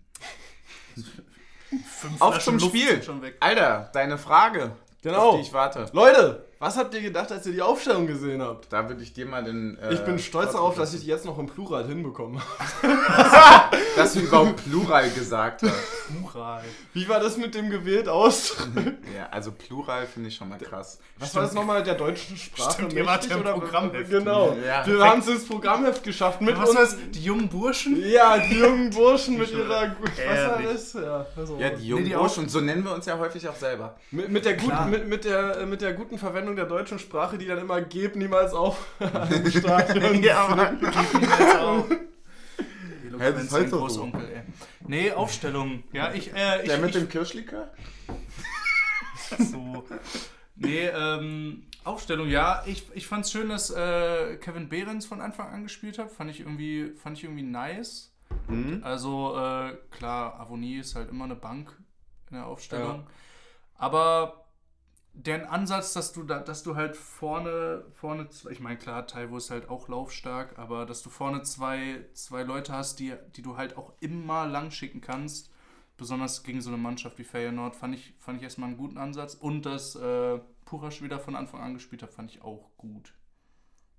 Fünf Auf Flaschen zum Luft Spiel. sind schon weg. Alter, deine Frage, Genau. auf die ich warte. Leute, was habt ihr gedacht, als ihr die Aufstellung gesehen habt? Da würde ich dir mal den... Äh, Ich bin stolz darauf, dass ich die jetzt noch im Plural hinbekomme. Dass du überhaupt Plural gesagt hast. Plural. Wie war das mit dem gewählt aus? Ja, also Plural finde ich schon mal krass. Was war das nochmal der deutschen Sprache? Stimmt, ihr wart ja im Programmheft. Genau. Ja. Wir haben es ins Programmheft geschafft mit Was uns. heißt, die jungen Burschen? Ja, die jungen Burschen mit ihrer. Was war das? Ja, also Ja, die jungen die Burschen, so nennen wir uns ja häufig auch selber. mit, mit, der guten, mit, mit, der, mit der guten Verwendung der deutschen Sprache, die dann immer gebt niemals auf im Stadion. ja, Mann. Jetzt auch. Hä, das ist halt so. Großonkel, ey. Nee, Aufstellung. Ja, ich, äh, ich, Der mit ich, dem Kirschlikör? so. Nee, ähm, Aufstellung, ja. Ich, ich fand's schön, dass äh, Kevin Behrens von Anfang an gespielt hat. Fand ich irgendwie, fand ich irgendwie nice. Mhm. Also, äh, klar, Avonie ist halt immer eine Bank in der Aufstellung. Aber deren Ansatz, dass du da, dass du halt vorne, vorne, zwei- ich meine, klar, Taiwo ist halt auch laufstark, aber dass du vorne zwei, zwei Leute hast, die, die du halt auch immer lang schicken kannst, besonders gegen so eine Mannschaft wie Feyenoord, fand ich, fand ich erstmal einen guten Ansatz. Und dass äh, Purasch wieder von Anfang an gespielt hat, fand ich auch gut.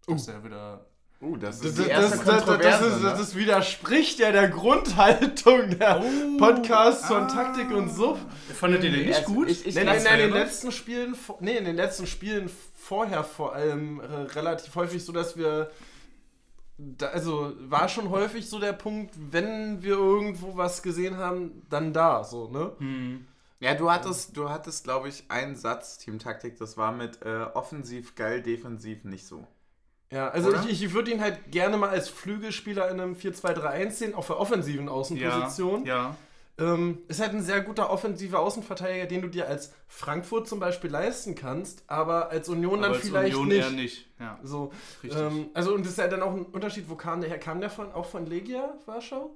Dass er wieder. Uh, das ist das, die das, ist, ne? das widerspricht ja der Grundhaltung der Oh, Podcasts von ah. Taktik und Suff. Fandet ihr den nicht Also, gut? ich- ich- nee, nee, in den letzten Spielen, nee, in den letzten Spielen vorher vor allem äh, relativ häufig so, dass wir da, also war schon häufig so der Punkt, wenn wir irgendwo was gesehen haben, dann da, so, ne? Hm. Ja, du hattest, du hattest, glaube ich, einen Satz, Teamtaktik, das war mit äh, offensiv geil, defensiv nicht so. Ja, also Oder? ich, ich würde ihn halt gerne mal als Flügelspieler in einem 4-2-3-1 sehen, auf der offensiven Ja, Außenposition. ja. Ähm, ist halt ein sehr guter offensiver Außenverteidiger, den du dir als Frankfurt zum Beispiel leisten kannst, aber als Union dann Aber als vielleicht Union nicht. eher nicht. Ja, So, richtig. ähm, also und das ist ja dann auch ein Unterschied, wo kam der her? Kam der von, auch von Legia Warschau?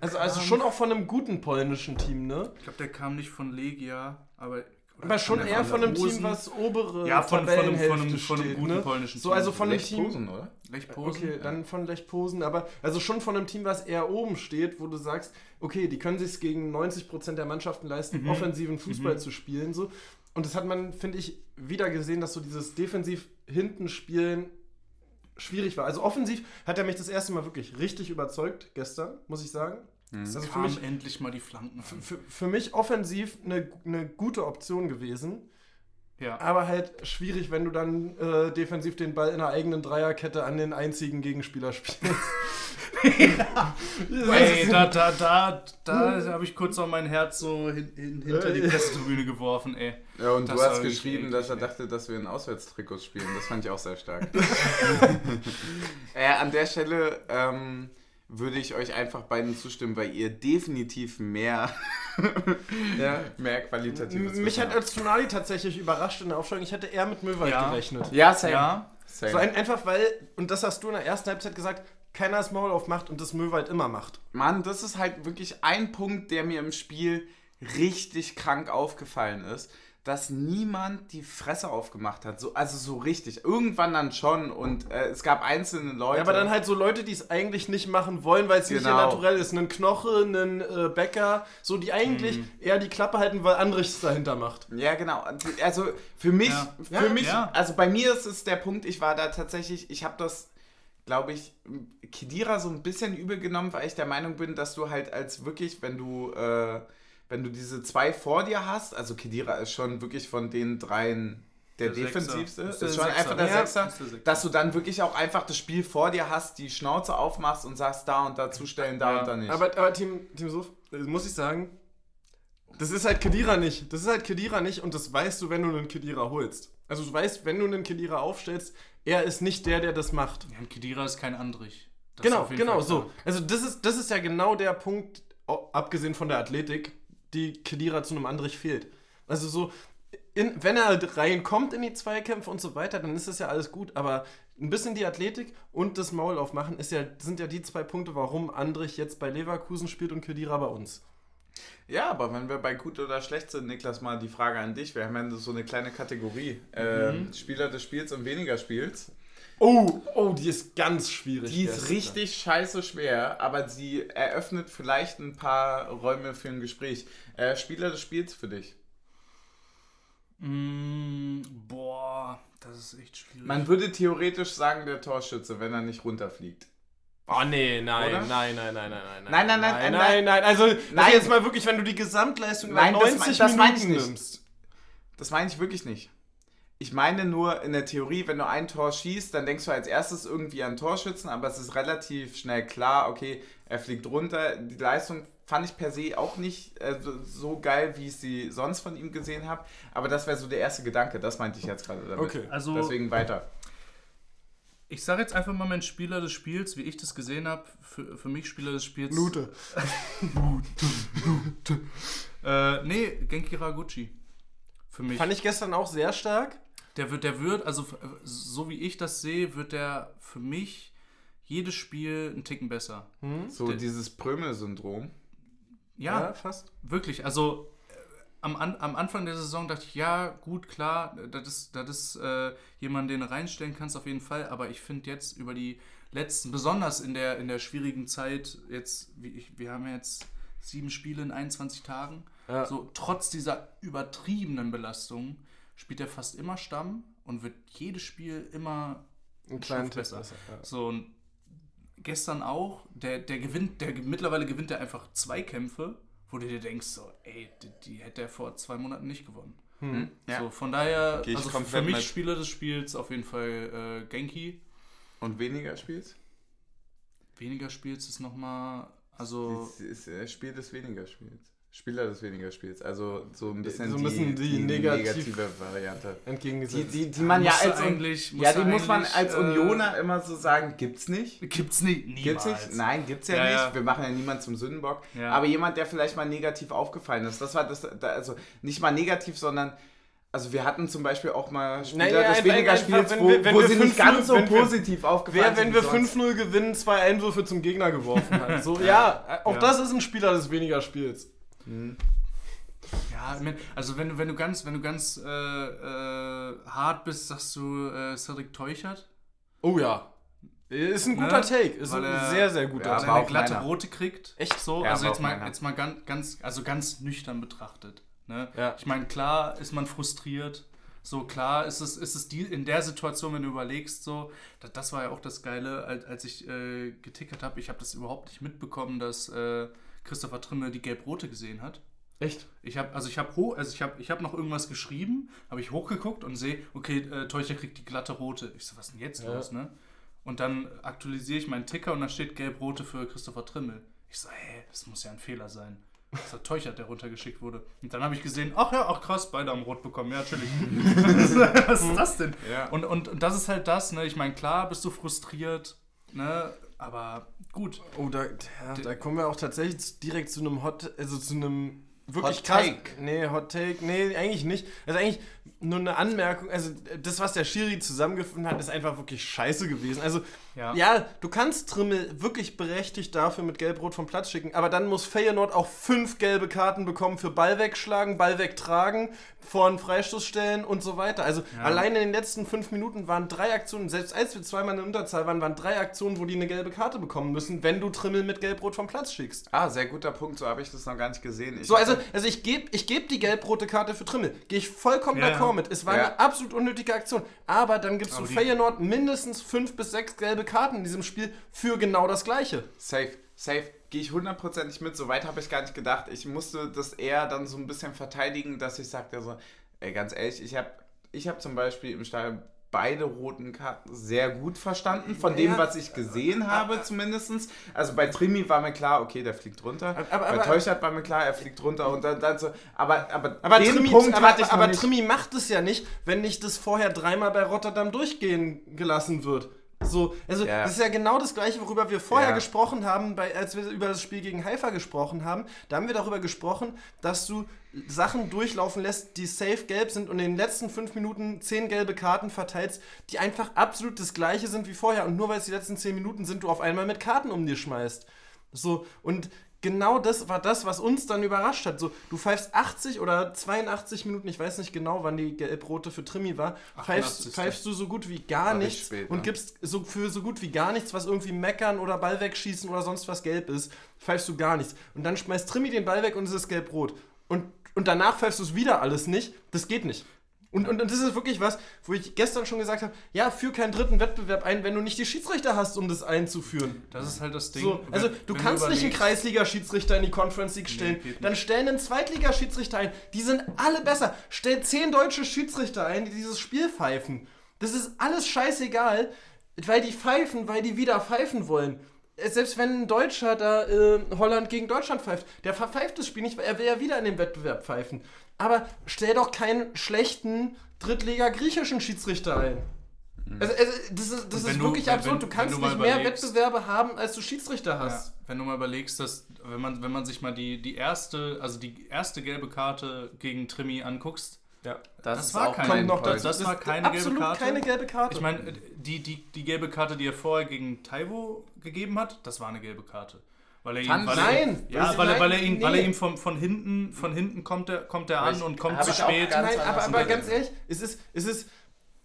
Also, also schon auch von einem guten polnischen Team, ne? Ich glaube, der kam nicht von Legia, aber. Aber schon eher von einem? Team, was obere Ja, von, von, einem, von, einem, von einem guten ne? polnischen So, also von einem Lech Team. Posen, oder? Lech Posen. Okay, dann von Lech Posen, aber also schon von einem Team, was eher oben steht, wo du sagst, okay, die können sich gegen 90% der Mannschaften leisten, Mhm. offensiven Fußball zu spielen. So. Und das hat man, finde ich, wieder gesehen, dass so dieses defensiv hinten spielen schwierig war. Also offensiv hat er mich das erste Mal wirklich richtig überzeugt gestern, muss ich sagen. Also für mich, endlich mal die Flanken an. für, für mich offensiv eine, eine gute Option gewesen. Ja. Aber halt schwierig, wenn du dann äh, defensiv den Ball in einer eigenen Dreierkette an den einzigen Gegenspieler spielst. Ey, da, da, da, da habe ich kurz noch mein Herz so hin, hin, hinter die Pressetribüne geworfen, ey. Ja, und Das du hast geschrieben, dass er dachte, dass wir in Auswärtstrikots spielen. Das fand ich auch sehr stark. äh, an der Stelle ähm, würde ich euch einfach beiden zustimmen, weil ihr definitiv mehr, ja. mehr qualitatives Mich hat als Tsunami tatsächlich überrascht in der Aufstellung. Ich hätte eher mit Möwald Ja. gerechnet. Ja, same. Ja, same. So ein, einfach weil, und das hast du in der ersten Halbzeit gesagt, keiner das Maul aufmacht und das Möwald immer macht. Mann, das ist halt wirklich ein Punkt, der mir im Spiel richtig krank aufgefallen ist, dass niemand die Fresse aufgemacht hat. So, also so richtig. Irgendwann dann schon und äh, es gab einzelne Leute. Ja, aber dann halt so Leute, die es eigentlich nicht machen wollen, weil es nicht ihr Genau. Naturell ist. Einen Knoche, einen äh, Bäcker, so die eigentlich Mhm. eher die Klappe halten, weil Andrich es dahinter macht. Ja, genau. Also für mich, Ja. für Ja, mich, ja. also bei mir ist es der Punkt, ich war da tatsächlich, ich habe das, glaube ich, Kedira so ein bisschen übel genommen, weil ich der Meinung bin, dass du halt als wirklich, wenn du, äh, wenn du diese zwei vor dir hast, also Kedira ist schon wirklich von den dreien der, Der Sechser. defensivste, Ist ist, schon Sechser. einfach der Ja, Sechser, der Sechser. dass du dann wirklich auch einfach das Spiel vor dir hast, die Schnauze aufmachst und sagst, da und da zustellen, da Ja. und da nicht. Aber, aber Team, Team Suf, äh, muss ich sagen, das ist halt Kedira nicht. Das ist halt Kedira nicht und das weißt du, wenn du einen Kedira holst. Also du weißt, wenn du einen Kedira aufstellst, er ist nicht der, der das macht. ja ein Kedira ist kein Andrich. Das genau, genau, Fall so. Also das ist, das ist ja genau der Punkt, abgesehen von der Athletik, die Kedira zu einem Andrich fehlt. Also so, in, wenn er reinkommt in die Zweikämpfe und so weiter, dann ist das ja alles gut, aber ein bisschen die Athletik und das Maul aufmachen ist ja, sind ja die zwei Punkte, warum Andrich jetzt bei Leverkusen spielt und Kedira bei uns. Ja, aber wenn wir bei gut oder schlecht sind, Niklas, mal die Frage an dich. Wir haben ja so eine kleine Kategorie. Ähm, Spieler des Spiels und weniger Spiels. Oh, oh, die ist ganz schwierig. Die ist richtig scheiße schwer, aber sie eröffnet vielleicht ein paar Räume für ein Gespräch. Äh, Spieler des Spiels für dich. Mm, boah, das ist echt schwierig. Man würde theoretisch sagen, der Torschütze, wenn er nicht runterfliegt. Oh nee, nein, Oder? nein, nein, nein, nein, nein, Nein, nein, nein, nein, nein, nein, nein. Also, Nein. nein. jetzt mal wirklich, wenn du die Gesamtleistung über Nein, das 90 mein- das meine ich Minuten nicht. nimmst. Das meine ich wirklich nicht. Ich meine nur in der Theorie, wenn du ein Tor schießt, dann denkst du als erstes irgendwie an Torschützen, aber es ist relativ schnell klar, okay, er fliegt runter. Die Leistung fand ich per se auch nicht äh, so- geil, wie ich sie sonst von ihm gesehen habe. Aber das wäre so der erste Gedanke, das meinte ich jetzt gerade damit. Okay. Also- Deswegen weiter. Ich sage jetzt einfach mal meinen Spieler des Spiels, wie ich das gesehen habe. Für, für mich Spieler des Spiels. Lute. Äh, nee, Genki Raguchi. Für mich. Fand ich gestern auch sehr stark. Der wird, der wird, also so wie ich das sehe, wird der für mich jedes Spiel einen Ticken besser. So Der- dieses Prömel-Syndrom. Ja, fast. wirklich. Also äh, am, An am Anfang der Saison dachte ich, ja, gut, klar, das ist, das ist äh, jemand, den du reinstellen kannst, auf jeden Fall. Aber ich finde jetzt über die letzten, besonders in der, in der schwierigen Zeit, jetzt, wie ich, wir haben jetzt sieben Spiele in 21 Tagen, Ja. so trotz dieser übertriebenen Belastung spielt er fast immer Stamm und wird jedes Spiel immer Ein kleinen Schritt Tipp besser. Ja. so, und gestern auch, der, der gewinnt, der mittlerweile gewinnt er einfach zwei Kämpfe, wo du dir denkst, so, ey, die, die hätte er vor zwei Monaten nicht gewonnen. Hm? Ja. So, von daher, Geh also für mich mit. Spieler des Spiels auf jeden Fall äh, Genki. Und weniger spielst? Weniger Spiels ist nochmal, also, Das ist äh, Spiel des weniger Spiels. Spieler des weniger Spiels. Also so ein bisschen, So ein bisschen die negativ- negative Variante. Die, Entgegengesetzt. die, die man ja als eigentlich- ja, die muss man als äh, Unioner immer so sagen, gibt's nicht. gibt's nicht, niemals. Gibt's nicht? Nein, gibt's ja, Ja, nicht. ja. Wir machen ja niemanden zum Sündenbock. Ja. Aber jemand, der vielleicht mal negativ aufgefallen ist. Das war das, da, also nicht mal negativ, sondern also wir hatten zum Beispiel auch mal Spieler Naja, des weniger einfach, Spiels, wenn wo, wir- wenn wo sie nicht 5-0 ganz so wenn positiv aufgefallen Wer, wenn sind. wir wie sonst. 5-0 gewinnen, zwei Einwürfe zum Gegner geworfen hat. So, ja, auch das ist ein Spieler des weniger Spiels. Ja, ich mein, also wenn du, wenn du ganz, wenn du ganz äh, äh, hart bist, sagst du äh, Cedric Teuchert. Oh ja. Ist ein guter Ne? Take. Ist Weil ein er- sehr, sehr guter Ja, Weil Take. aber er eine auch glatte meiner. rote kriegt. Echt? So, Ja, also jetzt mal, meiner. jetzt mal ganz, ganz, also ganz nüchtern betrachtet. Ne? Ja. Ich meine, klar ist man frustriert. So, klar ist es, ist es die, in der Situation, wenn du überlegst, so, das, das war ja auch das Geile, als, als ich äh, getickert habe. Ich habe das überhaupt nicht mitbekommen, dass äh, Christopher Trimmel die Gelb-Rote gesehen hat. Echt? Ich habe also ich habe hoch, also ich habe ich habe noch irgendwas geschrieben, habe ich hochgeguckt und sehe, okay, äh, Teucher kriegt die glatte rote. Ich so, was denn jetzt Ja. los, ne? Und dann aktualisiere ich meinen Ticker und da steht gelb-rote für Christopher Trimmel. Ich so, hä, das muss ja ein Fehler sein. Das ist der Teuchert, der runtergeschickt wurde. Und dann habe ich gesehen, ach ja, ach krass, beide haben rot bekommen. Ja, natürlich. was ist das denn? Ja. Und, und, und das ist halt das, ne? Ich meine, klar bist du frustriert, ne? Aber gut. Oh, da, ja, da kommen wir auch tatsächlich direkt zu einem Hot, also zu einem wirklich Hot krass. Take. Nee, Hot Take, nee, eigentlich nicht. Also eigentlich nur eine Anmerkung, also das, was der Schiri zusammengefunden hat, ist einfach wirklich scheiße gewesen. Also, Ja. ja, du kannst Trimmel wirklich berechtigt dafür mit Gelb-Rot vom Platz schicken, aber dann muss Feyenoord auch fünf gelbe Karten bekommen für Ball wegschlagen, Ball wegtragen, vor einen Freistoß stellen und so weiter. Also Ja. allein in den letzten fünf Minuten waren drei Aktionen, selbst als wir zweimal in Unterzahl waren, waren drei Aktionen, wo die eine gelbe Karte bekommen müssen, wenn du Trimmel mit Gelb-Rot vom Platz schickst. Ah, sehr guter Punkt, so habe ich das noch gar nicht gesehen. Ich So, also, hatte- also ich gebe ich geb die gelb-rote Karte für Trimmel. Gehe ich vollkommen Ja, d'accord mit. Es war Ja. eine absolut unnötige Aktion. Aber dann gibst du Aber die- Feyenoord mindestens fünf bis sechs gelbe Karten in diesem Spiel für genau das Gleiche. Safe, safe. Gehe ich hundertprozentig mit. So weit habe ich gar nicht gedacht. Ich musste das eher dann so ein bisschen verteidigen, dass ich sagte so, ey, ganz ehrlich, ich habe ich hab zum Beispiel im Stadion beide roten Karten sehr gut verstanden, von dem, Ja. was ich gesehen habe zumindest. Also bei Trimi war mir klar, okay, der fliegt runter. Aber- aber- bei Teuchert war mir klar, er fliegt runter und dann, dann so, aber, aber, Aber, den Trimi, Punkt aber, hatte ich noch aber. Trimi macht es ja nicht, wenn nicht das vorher dreimal bei Rotterdam durchgehen gelassen wird. So, also Ja. das ist ja genau das gleiche, worüber wir vorher Ja. gesprochen haben, bei, als wir über das Spiel gegen Haifa gesprochen haben. Da haben wir darüber gesprochen, dass du Sachen durchlaufen lässt, die safe gelb sind und in den letzten fünf Minuten zehn gelbe Karten verteilst, die einfach absolut das gleiche sind wie vorher. Und nur weil es die letzten zehn Minuten sind, du auf einmal mit Karten um dir schmeißt. So, und genau das war das, was uns dann überrascht hat. So, du pfeifst 80 oder 82 Minuten, ich weiß nicht genau, wann die gelb-rote für Trimi war, pfeifst, 88. pfeifst du so gut wie gar War nichts spät, und ne? gibst so für so gut wie gar nichts, was irgendwie meckern oder Ball wegschießen oder sonst was gelb ist, pfeifst du gar nichts. Und dann schmeißt Trimi den Ball weg und es ist gelb-rot. Und, und danach pfeifst du es wieder alles nicht. Das geht nicht. Und, und, und das ist wirklich was, wo ich gestern schon gesagt habe, ja, führ keinen dritten Wettbewerb ein, wenn du nicht die Schiedsrichter hast, um das einzuführen. Das ist halt das Ding. So, also wenn- du wenn kannst nicht einen Kreisliga-Schiedsrichter in die Conference League stellen. nicht. dann stellen einen Zweitliga-Schiedsrichter ein. Die sind alle besser. Stell zehn deutsche Schiedsrichter ein, die dieses Spiel pfeifen. Das ist alles scheißegal, weil die pfeifen, weil die wieder pfeifen wollen. Äh, Selbst wenn ein Deutscher da äh, Holland gegen Deutschland pfeift, der verpfeift das Spiel nicht, weil er will ja wieder in dem Wettbewerb pfeifen. Aber stell doch keinen schlechten Drittliga-griechischen Schiedsrichter ein. Also, also das ist, das ist du- wirklich wenn- absurd. wenn- Du wenn kannst du nicht mehr Wettbewerbe haben, als du Schiedsrichter Ja, hast. wenn du mal überlegst, dass wenn man, wenn man sich mal die, die erste, also die erste gelbe Karte gegen Trimi anguckst, Ja. Das ist war keine- noch dazu. Das war ist keine gelbe absolut Karte. keine gelbe Karte. ich meine, die, die, die gelbe Karte, die er vorher gegen Taiwo gegeben hat, das war eine gelbe Karte. Weil er ihn, weil Nein! Er, ja, Das- weil, er, weil er nein, ihn, weil er nee. ihn von, von hinten, von hinten kommt er, kommt er an Ich- und kommt zu spät. ganz Nein, aber, aber ganz ehrlich, es ist, es ist,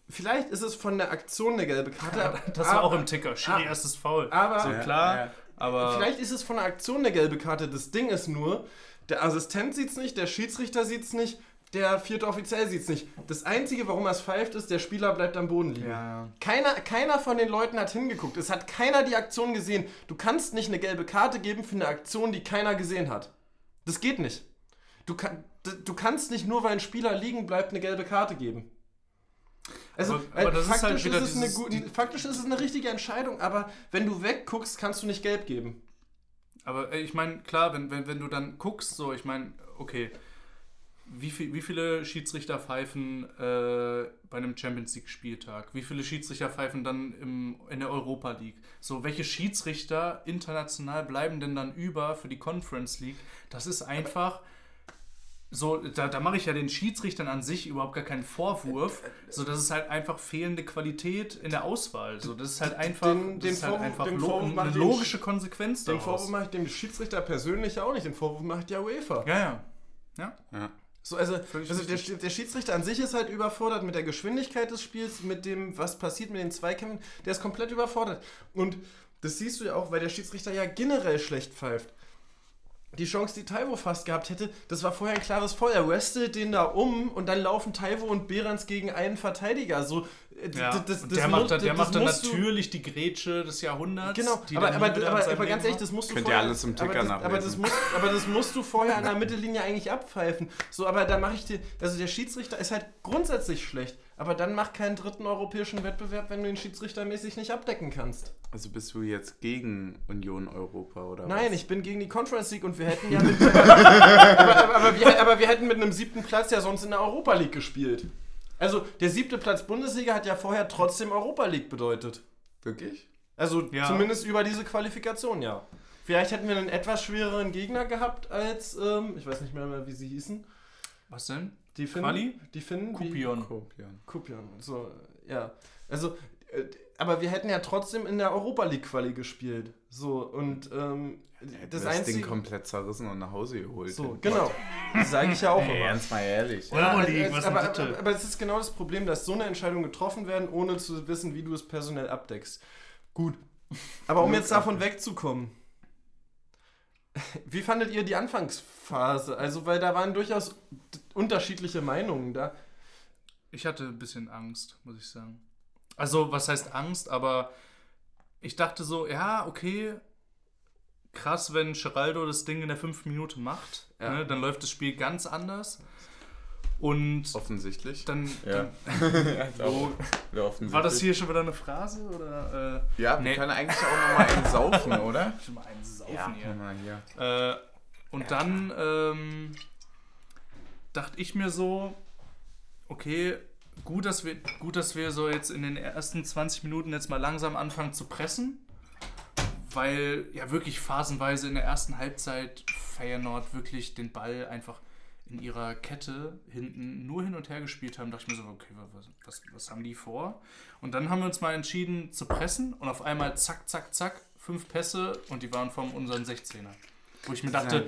vielleicht ist es von der Aktion eine gelbe Karte. aber- Das war aber- auch im Ticker. Schiri, ah, erstes Foul. aber- so Ja, klar, ja. aber Vielleicht ist es von der Aktion eine gelbe Karte. Das Ding ist nur, der Assistent sieht es nicht, der Schiedsrichter sieht es nicht, der vierte Offiziell sieht es nicht. Das Einzige, warum er es pfeift, ist, der Spieler bleibt am Boden liegen. ja, Keiner, keiner von den Leuten hat hingeguckt. Es hat keiner die Aktion gesehen. Du kannst nicht eine gelbe Karte geben für eine Aktion, die keiner gesehen hat. Das geht nicht. Du, kann, du kannst nicht nur, weil ein Spieler liegen bleibt, eine gelbe Karte geben. Also, Aber- aber ist faktisch, halt wieder ist es eine gute, faktisch ist es eine richtige Entscheidung, aber wenn du wegguckst, kannst du nicht gelb geben. Aber äh, ich meine, klar, wenn, wenn, wenn du dann guckst, so, ich meine, okay, wie, viel, wie viele Schiedsrichter pfeifen äh, bei einem Champions League-Spieltag? Wie viele Schiedsrichter pfeifen dann im, in der Europa League? So, welche Schiedsrichter international bleiben denn dann über für die Conference League? Das ist einfach. So, da, da mache ich ja den Schiedsrichtern an sich überhaupt gar keinen Vorwurf. So, das ist halt einfach fehlende Qualität in der Auswahl. So, das ist halt einfach, Den- den ist halt Vorwurf- einfach den lo Vorwurf eine logische Konsequenz Den daraus. Vorwurf mache ich dem Schiedsrichter persönlich auch nicht. Den Vorwurf macht ja UEFA. Ja, ja. Ja. Ja. So, also, also der, der Schiedsrichter an sich ist halt überfordert mit der Geschwindigkeit des Spiels, mit dem, was passiert mit den Zweikämpfen. Der ist komplett überfordert. Und das siehst du ja auch, weil der Schiedsrichter ja generell schlecht pfeift. Die Chance, die Taiwo fast gehabt hätte, das war vorher ein klares Foul. Er wrestelt den da um und dann laufen Taiwo und Behrens gegen einen Verteidiger. So, äh, Ja, das, und das der macht, dann- der das macht dann natürlich die Grätsche des Jahrhunderts. Genau, die aber, aber, aber, aber ganz ehrlich, das musst du Könnt ihr vorher, alles im Ticker aber das, aber, das nachlesen. musst, aber das musst du vorher an der Mittellinie eigentlich abpfeifen. So, aber da mache ich dir, also der Schiedsrichter ist halt grundsätzlich schlecht, aber dann mach keinen dritten europäischen Wettbewerb, wenn du ihn schiedsrichtermäßig nicht abdecken kannst. Also bist du jetzt gegen Union Europa oder Nein, was? ich bin gegen die Conference League und wir hätten ja mit, aber, aber, aber, wir, aber wir hätten mit einem siebten Platz ja sonst in der Europa League gespielt. Also der siebte Platz Bundesliga hat ja vorher trotzdem Europa League bedeutet. Wirklich? Also Ja. zumindest über diese Qualifikation, ja. Vielleicht hätten wir einen etwas schwereren Gegner gehabt als, ähm, ich weiß nicht mehr, mehr wie sie hießen. Was denn? Die Finnen. Quali? Die Finnen. Kupion. Kopian. Kupion. So, ja. Also, äh, aber wir hätten ja trotzdem in der Europa League Quali gespielt. So, und ähm, das das Ding Einzige. komplett zerrissen und nach Hause geholt. So, genau. Das sage ich ja auch immer. ganz mal ehrlich. Oder? Euro also, League, was aber, bitte? aber, aber es ist genau das Problem, dass so eine Entscheidung getroffen werden, ohne zu wissen, wie du es personell abdeckst. Gut. Aber um jetzt davon wegzukommen, wie fandet ihr die Anfangsphase? Also, weil da waren durchaus unterschiedliche Meinungen da. Ich hatte ein bisschen Angst, muss ich sagen. Also, was heißt Angst? Aber ich dachte so, ja, okay, krass, wenn Geraldo das Ding in der fünften Minute macht, Ja. ne, dann läuft das Spiel ganz anders. Und Offensichtlich. dann, Ja. dann So, offensichtlich. war das hier schon wieder eine Phrase? Oder, äh, Ja, wir Nee. können eigentlich auch nochmal einen saufen, oder? schon mal einen Saufen Ja, hier. mal hier. Äh, und dann ähm, dachte ich mir so, okay, gut, dass wir, gut, dass wir so jetzt in den ersten 20 Minuten jetzt mal langsam anfangen zu pressen. Weil ja wirklich phasenweise in der ersten Halbzeit Feyenoord wirklich den Ball einfach in ihrer Kette hinten nur hin und her gespielt haben, dachte ich mir so, okay, was, was, was haben die vor? Und dann haben wir uns mal entschieden zu pressen und auf einmal zack, zack, zack, fünf Pässe und die waren von unseren 16er. Wo ich mir dachte,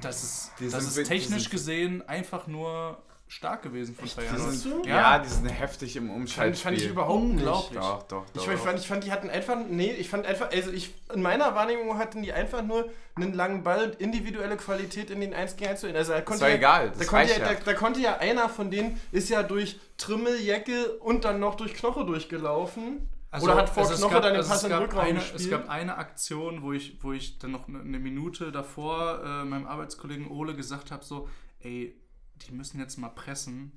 das ist, das ist technisch gesehen einfach nur stark gewesen von Die Feyenoord. sind, Ja. ja. die sind heftig im Fand, Umschaltspiel. fand ich überhaupt. Unglaublich. Doch, doch, doch. Ich, ich, fand, ich fand, die hatten einfach, nee, ich fand einfach, also ich, in meiner Wahrnehmung hatten die einfach nur einen langen Ball und individuelle Qualität in den 1 gegen 1 zu Also da konnte war ja, egal, Da das konnte, reicht ja, ja. da, da konnte ja einer von denen, ist ja durch Trimmel, Jecke und dann noch durch Knoche durchgelaufen. Oder hat vor also es Knoche gab- dann den also Pass es in den gab Rückraum eine, gespielt? Es gab eine Aktion, wo ich, wo ich dann noch eine, eine Minute davor äh, meinem Arbeitskollegen Ole gesagt habe, so, ey, die müssen jetzt mal pressen,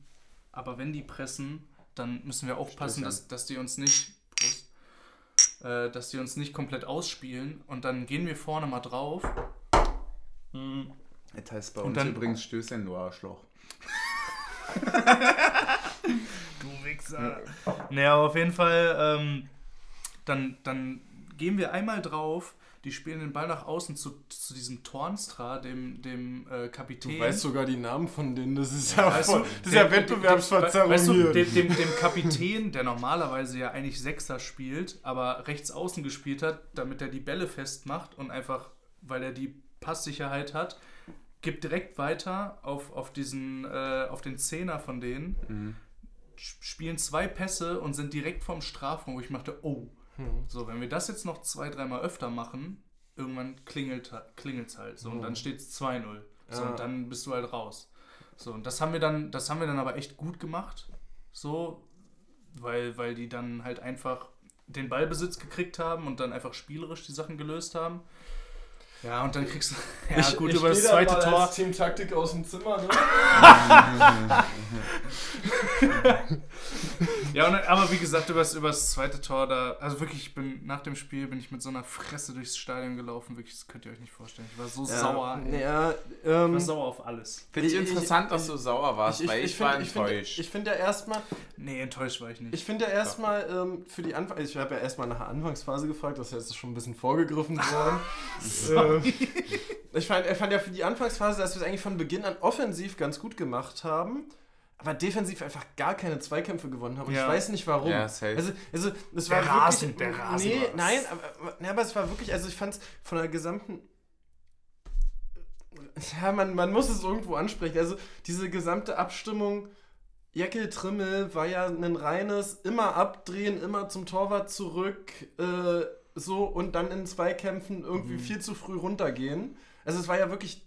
aber wenn die pressen, dann müssen wir aufpassen, dass, dass die uns nicht, Prost, äh, dass die uns nicht komplett ausspielen und dann gehen wir vorne mal drauf. Das heißt bei Und uns dann- übrigens Stößchen, du Arschloch. Du Wichser. Naja, aber auf jeden Fall, ähm, dann, dann gehen wir einmal drauf, die spielen den Ball nach außen zu, zu diesem Tornstra, dem, dem äh, Kapitän. Du weißt sogar die Namen von denen, das ist ja, Weißt voll, das ist ja Wettbewerbsverzerrung Weißt du, hier. dem, dem, dem Kapitän, der normalerweise ja eigentlich Sechser spielt, aber rechts außen gespielt hat, damit er die Bälle festmacht und einfach, weil er die Passsicherheit hat, gibt direkt weiter auf, auf, diesen, äh, auf den Zehner von denen, Mhm. spielen zwei Pässe und sind direkt vom Strafraum, wo ich machte, oh, Hm. so, wenn wir das jetzt noch zwei, dreimal öfter machen, irgendwann klingelt es halt. So, und dann steht es 2-0. So, Ja. und dann bist du halt raus. So, und das haben wir dann, das haben wir dann aber echt gut gemacht. So, weil, weil die dann halt einfach den Ballbesitz gekriegt haben und dann einfach spielerisch die Sachen gelöst haben. Ja, und dann kriegst du. Ja, ich, gut, ich über das zweite mal Tor. Als Team Taktik aus dem Zimmer, ne? Ja, und, aber wie gesagt, über das, über das zweite Tor, da, also wirklich, ich bin nach dem Spiel bin ich mit so einer Fresse durchs Stadion gelaufen, wirklich, das könnt ihr euch nicht vorstellen. Ich war so sauer. ey. Ja, Ich ähm, war sauer auf alles. Finde ich Ich- ich- interessant, dass ich- du sauer warst, weil ich, war find- ich find- enttäuscht. Ich finde ja erstmal, Nee, enttäuscht war ich nicht. ich finde ja erstmal ähm, für die Anfang, ich habe ja erstmal nach der Anfangsphase gefragt, das ist jetzt schon ein bisschen vorgegriffen worden. äh, ich, fand, ich fand ja für die Anfangsphase, dass wir es eigentlich von Beginn an offensiv ganz gut gemacht haben, aber defensiv einfach gar keine Zweikämpfe gewonnen haben. Und Ja. ich weiß nicht warum. Ja, safe. Also, also es Der war Rasen, wirklich, der Rasen Nee, nein, aber, aber- nee, aber es war wirklich, also ich fand es von der gesamten ja, man, man muss es irgendwo ansprechen. Also diese gesamte Abstimmung, Jeckel Trimmel war ja ein reines immer abdrehen, immer zum Torwart zurück, äh, so und dann in Zweikämpfen irgendwie viel zu früh runtergehen. Also es war ja wirklich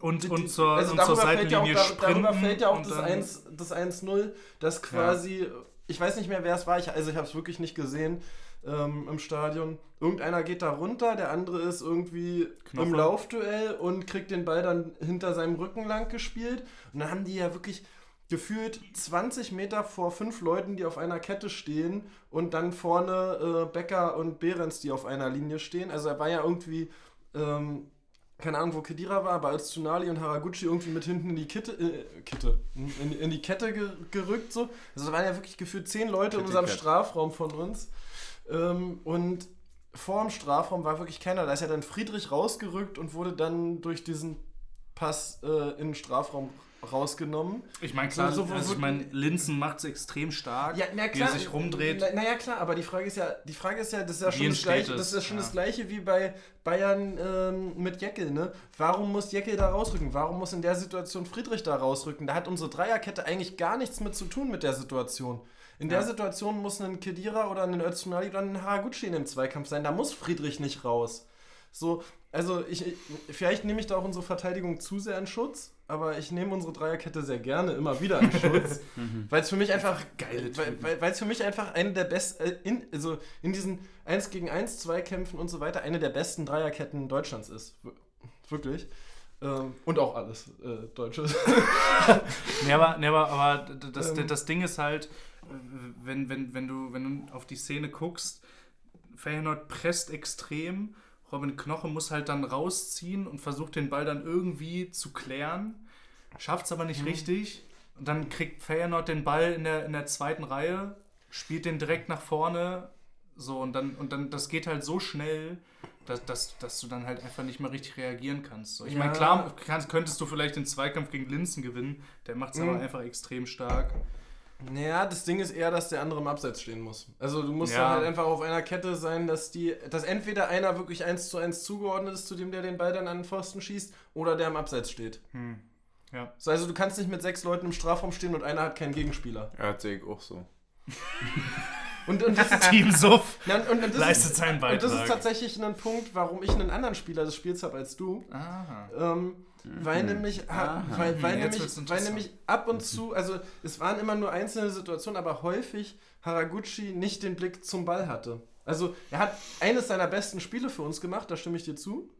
und, die- und zur, also und zur darüber fällt ja auch, Seitenlinie darüber fällt ja auch das dann- 1 das 1-0, das quasi, ich weiß nicht mehr, wer es war, ich, also ich habe es wirklich nicht gesehen ähm, im Stadion. Irgendeiner geht da runter, der andere ist irgendwie Knoche. im Laufduell und kriegt den Ball dann hinter seinem Rücken lang gespielt. Und dann haben die ja wirklich gefühlt 20 Meter vor fünf Leuten, die auf einer Kette stehen und dann vorne äh, Becker und Behrens, die auf einer Linie stehen. Also er war ja irgendwie ähm, keine Ahnung, wo Kedira war, aber als Tsunali und Haraguchi irgendwie mit hinten in die Kitte, äh, Kitte, in, in die Kette ge gerückt so. Also da waren ja wirklich gefühlt zehn Leute in Kitty unserem Cat. Strafraum von uns. Ähm, und vor dem Strafraum war wirklich keiner. Da ist ja dann Friedrich rausgerückt und wurde dann durch diesen Pass äh, in den Strafraum rausgenommen. Ich meine, klar, So- so- also ich meine, Linzen macht es extrem stark, Ja, na wie er klar. sich rumdreht. Na, naja, klar, aber die Frage ist ja, die Frage ist ja, das ist ja schon, das gleiche, das ist ja schon Ja. das gleiche wie bei Bayern ähm, mit Jeckel, ne? Warum muss Jeckel da rausrücken? Warum muss in der Situation Friedrich da rausrücken? Da hat unsere Dreierkette eigentlich gar nichts mit zu tun mit der Situation. In der Ja. Situation muss ein Kedira oder ein Öztunali oder ein Haraguchi in dem Zweikampf sein. Da muss Friedrich nicht raus. So, also ich, ich vielleicht nehme ich da auch unsere Verteidigung zu sehr in Schutz, aber ich nehme unsere Dreierkette sehr gerne immer wieder in Schutz, weil es für mich einfach geile weil, es für mich einfach eine der besten äh, in, also in diesen 1 gegen 1 Zweikämpfen und so weiter eine der besten Dreierketten Deutschlands ist. Wir- Wirklich. Ähm, und auch alles äh, Deutsches. Nee, aber, nee, aber, aber das, Ähm. das Ding ist halt, wenn, wenn, wenn, du, wenn du auf die Szene guckst, Feyenoord presst extrem, Robin Knoche muss halt dann rausziehen und versucht den Ball dann irgendwie zu klären, schafft es aber nicht richtig. Und dann kriegt Feyenoord den Ball in der, in der zweiten Reihe, spielt den direkt nach vorne. So, und dann, und dann, das geht halt so schnell, dass, dass, dass du dann halt einfach nicht mehr richtig reagieren kannst. So, ich Ja. meine, klar kannst, könntest du vielleicht den Zweikampf gegen Linzen gewinnen, der macht es Mhm. aber einfach extrem stark. Naja, das Ding ist eher, dass der andere im Abseits stehen muss. Also du musst Ja. dann halt einfach auf einer Kette sein, dass die, dass entweder einer wirklich eins zu eins zugeordnet ist, zu dem der den Ball dann an den Pfosten schießt, oder der im Abseits steht. Hm. Ja. So, also du kannst nicht mit sechs Leuten im Strafraum stehen und einer hat keinen Gegenspieler. Ja, das sehe ich auch so. Und, und das ist, Team Suff na, und, und das leistet ist, seinen und Beitrag. das ist tatsächlich ein Punkt, warum ich einen anderen Spieler des Spiels habe als du. Aha. Ähm, weil nämlich, ha, Aha. weil, weil, Mhm, jetzt nämlich, weil nämlich ab und zu, also es waren immer nur einzelne Situationen, aber häufig Haraguchi nicht den Blick zum Ball hatte. Also er hat eines seiner besten Spiele für uns gemacht, da stimme ich dir zu.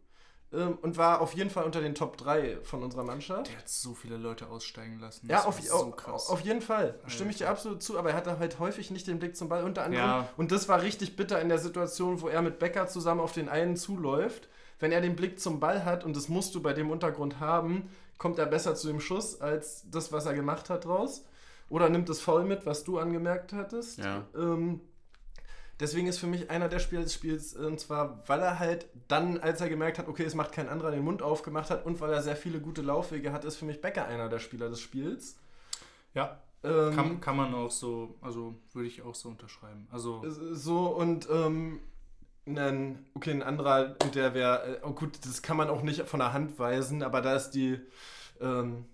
Ähm, und war auf jeden Fall unter den Top 3 von unserer Mannschaft. Der hat so viele Leute aussteigen lassen. Ja, auf, so auf, krass. auf jeden Fall. Stimme ich dir absolut zu, aber er hatte halt häufig nicht den Blick zum Ball unter anderem. Ja. Und das war richtig bitter in der Situation, wo er mit Becker zusammen auf den einen zuläuft. Wenn er den Blick zum Ball hat, und das musst du bei dem Untergrund haben, kommt er besser zu dem Schuss als das, was er gemacht hat draus. Oder nimmt das Foul mit, was du angemerkt hattest. Ja. Ähm, deswegen ist für mich einer der Spieler des Spiels, äh, und zwar, weil er halt dann, als er gemerkt hat, okay, es macht kein anderer, den Mund aufgemacht hat und weil er sehr viele gute Laufwege hat, ist für mich Becker einer der Spieler des Spiels. Ja, Ähm, kann, kann man auch so, also würde ich auch so unterschreiben. Also, so und ähm, ein, okay, ein anderer, der wäre, äh, oh gut, das kann man auch nicht von der Hand weisen, aber da ist die, ähm,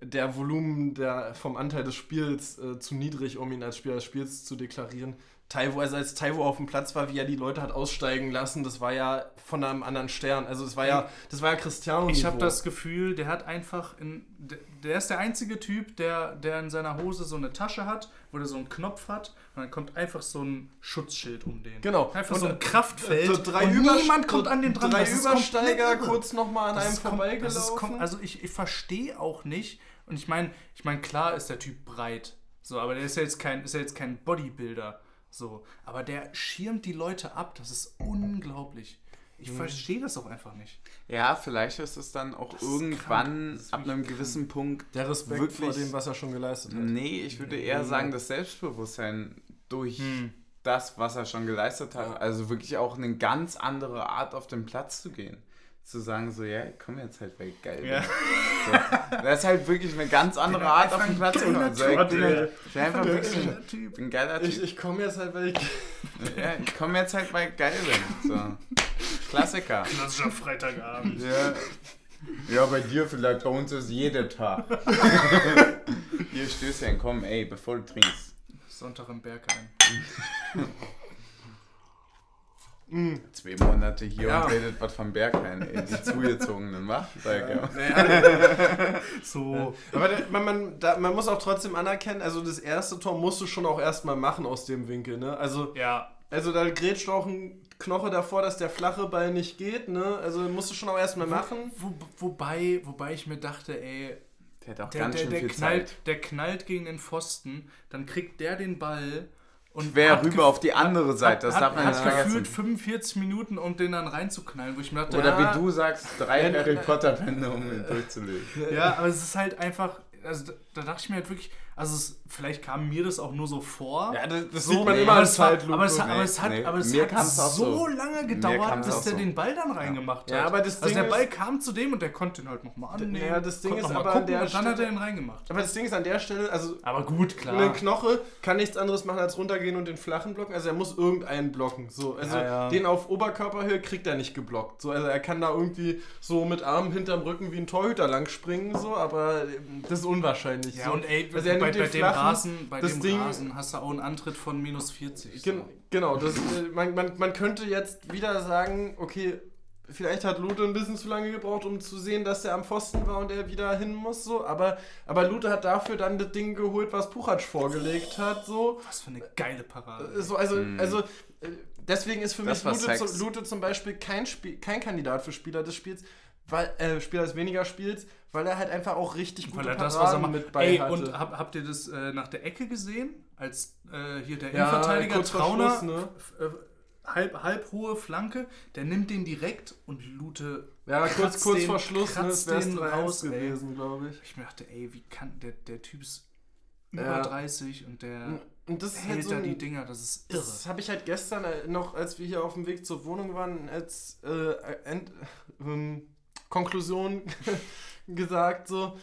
der Volumen der, vom Anteil des Spiels äh, zu niedrig, um ihn als Spieler des Spiels zu deklarieren. Taiwo, also als Taiwo auf dem Platz war, wie er die Leute hat aussteigen lassen, das war ja von einem anderen Stern. Also es war ja, das war ja Cristiano. ich habe das Gefühl, der hat einfach, in, der, ist der einzige Typ, der, der in seiner Hose so eine Tasche hat, wo der so einen Knopf hat und dann kommt einfach so ein Schutzschild um den. Genau. Einfach Und, so äh, ein Kraftfeld so drei und Überst- niemand kommt an den dran. Drei Übersteiger kurz nochmal an Das einem vorbeigelaufen. Also ich, ich verstehe auch nicht, und ich meine, ich meine, klar ist der Typ breit, so, aber der ist ja jetzt kein, ist ja jetzt kein Bodybuilder, so, aber der schirmt die Leute ab, das ist unglaublich. Ich Mhm. verstehe das auch einfach nicht. Ja, vielleicht ist es dann auch irgendwann. Das ist ab einem gewissen Punkt. Der Respekt wirklich- vor dem, was er schon geleistet hat. Nee, ich würde eher sagen, das Selbstbewusstsein durch Hm. das, was er schon geleistet hat. Also wirklich auch eine ganz andere Art auf den Platz zu gehen. Zu sagen, so, ja, ich komm jetzt halt, ich geil. Ja. So, das ist halt wirklich eine ganz andere Art auf den ein Platz zu geiler kommen. So, ich, bin, ey. ich bin einfach wirklich ein, Typ. ein geiler Typ. Ich, ich komme jetzt halt, weil ich. ja, ich komme jetzt halt, weil ich geil bin. So. Klassiker. Klassischer Freitagabend. Ja. ja, bei dir vielleicht, bei uns ist jeder Tag. Hier Stößchen, komm, ey, bevor du trinkst. Sonntag im Bergheim. Zwei Monate hier Ja. und redet was vom Berghain, ey. Die zugezogenen, wa? Sag ja. Naja, So. aber man, man, da, man muss auch trotzdem anerkennen, also das erste Tor musst du schon auch erstmal machen aus dem Winkel, ne? Also, Ja, also da grätscht auch ein Knoche davor, dass der flache Ball nicht geht, ne? Also musst du schon auch erstmal machen. Wo, wobei, wobei ich mir dachte, ey, Der hat auch der, ganz der, schön der, viel knallt, Zeit. der knallt gegen den Pfosten, dann kriegt der den Ball und hat rüber auf die andere Seite, das hat, darf man hat nicht gefühlt vergessen. 45 Minuten, um den dann reinzuknallen, wo ich mir dachte, Oder Ja. wie du sagst, drei Harry ja. Potter Bände, um ihn durchzulegen. Ja, aber es ist halt einfach, also da, da dachte ich mir halt wirklich, also es, vielleicht kam mir das auch nur so vor. Ja, das, das so, sieht man nee, immer aber als Zeitlupe. aber es, hat- aber es hat, nee, aber es hat auch so so. lange gedauert, bis der so. den Ball dann reingemacht hat. Ja, aber das also Ding der Ball ist- kam zu dem und der konnte den halt nochmal annehmen. Ja, das Ding ist noch mal aber an gucken der und dann hat er den reingemacht. Aber das Ding ist an der Stelle, also Aber gut, klar. ein Knoche kann nichts anderes machen als runtergehen und den flachen blocken. Also er muss irgendeinen blocken. So, also Ja, ja. den auf Oberkörperhöhe kriegt er nicht geblockt. So, also er kann da irgendwie so mit Armen hinterm Rücken wie ein Torhüter lang springen, so, aber ähm, das ist unwahrscheinlich. Ja, so. und ey, Also er bei, bei dem flachen, Rasen, bei das dem Ding- Rasen hast du auch einen Antritt von minus 40. So. Gen genau, das, äh, man, man, man könnte jetzt wieder sagen, okay, vielleicht hat Lute ein bisschen zu lange gebraucht, um zu sehen, dass er am Pfosten war und er wieder hin muss, so, aber, aber Lute hat dafür dann das Ding geholt, was Puchac vorgelegt hat, so. Was für eine geile Parade. Äh, So, also, also äh, deswegen ist für mich Das war Lute, zu, Lute zum Beispiel kein, Spiel, kein Kandidat für Spieler des Spiels, weil äh, Spieler des weniger Spiels, weil er halt einfach auch richtig gute Weil er das, Paraden er mit bei Ey, hatte. und hab, habt ihr das äh, nach der Ecke gesehen? Als äh, hier der Ja, Innenverteidiger Trauner Schluss, ne? äh, halb, halb hohe Flanke, der nimmt den direkt und Lute Ja, kurz, kratzt kurz den- vor Schluss ne, es den 3-1 raus, gewesen, glaube ich. Ich mir dachte, ey, wie kann der, der Typ ist über Ja. 30 und der Und das ist halt hält so da die Dinger, das ist irre. Das habe ich halt gestern äh, noch, als wir hier auf dem Weg zur Wohnung waren, als äh, End, ähm, Konklusion gesagt, so,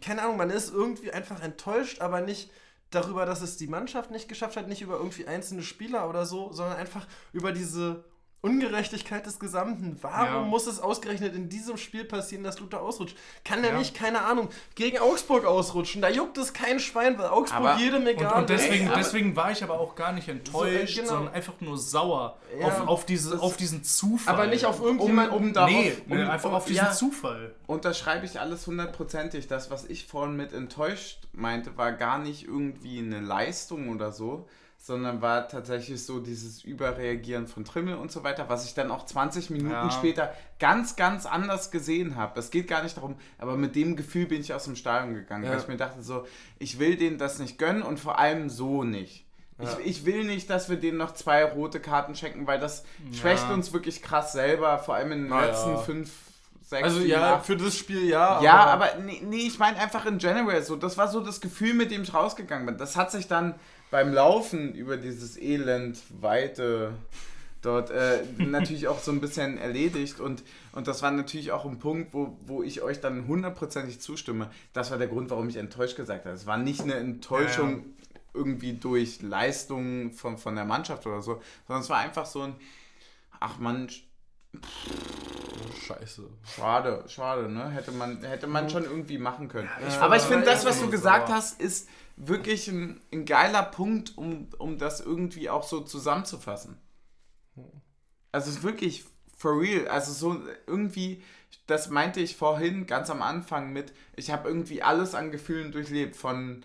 keine Ahnung, man ist irgendwie einfach enttäuscht, aber nicht darüber, dass es die Mannschaft nicht geschafft hat, nicht über irgendwie einzelne Spieler oder so, sondern einfach über diese Ungerechtigkeit des Gesamten. Warum Ja. muss es ausgerechnet in diesem Spiel passieren, dass Luther ausrutscht? Kann er Ja. nicht, keine Ahnung, gegen Augsburg ausrutschen? Da juckt es kein Schwein, weil Augsburg Aber- jedem Und, egal und deswegen, Ey, aber- deswegen war ich aber auch gar nicht enttäuscht, genau. sondern einfach nur sauer Ja, auf, auf, diese, das- auf diesen Zufall. Aber nicht auf Um, irgendjemanden. um darauf, Nee, um, nee, einfach um, auf diesen ja, Zufall. unterschreibe ich alles hundertprozentig. Das, was ich vorhin mit enttäuscht meinte, war gar nicht irgendwie eine Leistung oder so, sondern war tatsächlich so dieses Überreagieren von Trimmel und so weiter, was ich dann auch 20 Minuten Ja. später ganz, ganz anders gesehen habe. Es geht gar nicht darum, aber mit dem Gefühl bin ich aus dem Stadion gegangen, Ja. weil ich mir dachte so, ich will denen das nicht gönnen und vor allem so nicht. Ja. Ich, ich will nicht, dass wir denen noch zwei rote Karten schenken, weil das schwächt uns wirklich krass selber, vor allem in den Na ja. letzten fünf, sechs, Also ja, acht für das Spiel ja. ja, aber nee, nee ich meine einfach in general so. Das war so das Gefühl, mit dem ich rausgegangen bin. Das hat sich dann beim Laufen über dieses Elend weite dort äh, natürlich auch so ein bisschen erledigt und, und das war natürlich auch ein Punkt, wo, wo ich euch dann hundertprozentig zustimme. Das war der Grund, warum ich enttäuscht gesagt habe. Es war nicht eine Enttäuschung irgendwie durch Leistungen von, von der Mannschaft oder so, sondern es war einfach so ein, ach man, Scheiße. Schade, schade, ne? Hätte man, hätte man schon irgendwie machen können. ich Aber war ich finde, aber das, was eher du gesagt hast, ist wirklich ein, ein geiler Punkt, um, um das irgendwie auch so zusammenzufassen. Also es ist wirklich for real. Also so irgendwie, das meinte ich vorhin ganz am Anfang mit, ich habe irgendwie alles an Gefühlen durchlebt. Von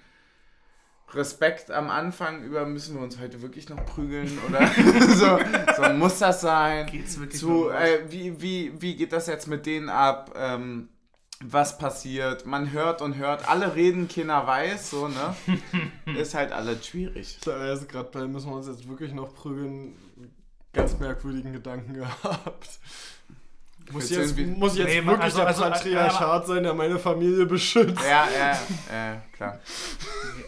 Respekt am Anfang über, müssen wir uns heute wirklich noch prügeln oder so, so muss das sein Geht's wirklich zu, äh, wie, wie, wie geht das jetzt mit denen ab? Ähm, was passiert? Man hört und hört, alle reden, keiner weiß, so, ne? Ist halt alles schwierig. Erst gerade bei, müssen wir uns jetzt wirklich noch prügeln, ganz merkwürdigen Gedanken gehabt. Muss jetzt, irgendwie- muss jetzt Nee, wirklich also- der also- Patriarchat sein, der meine Familie beschützt. Ja, ja, ja, klar.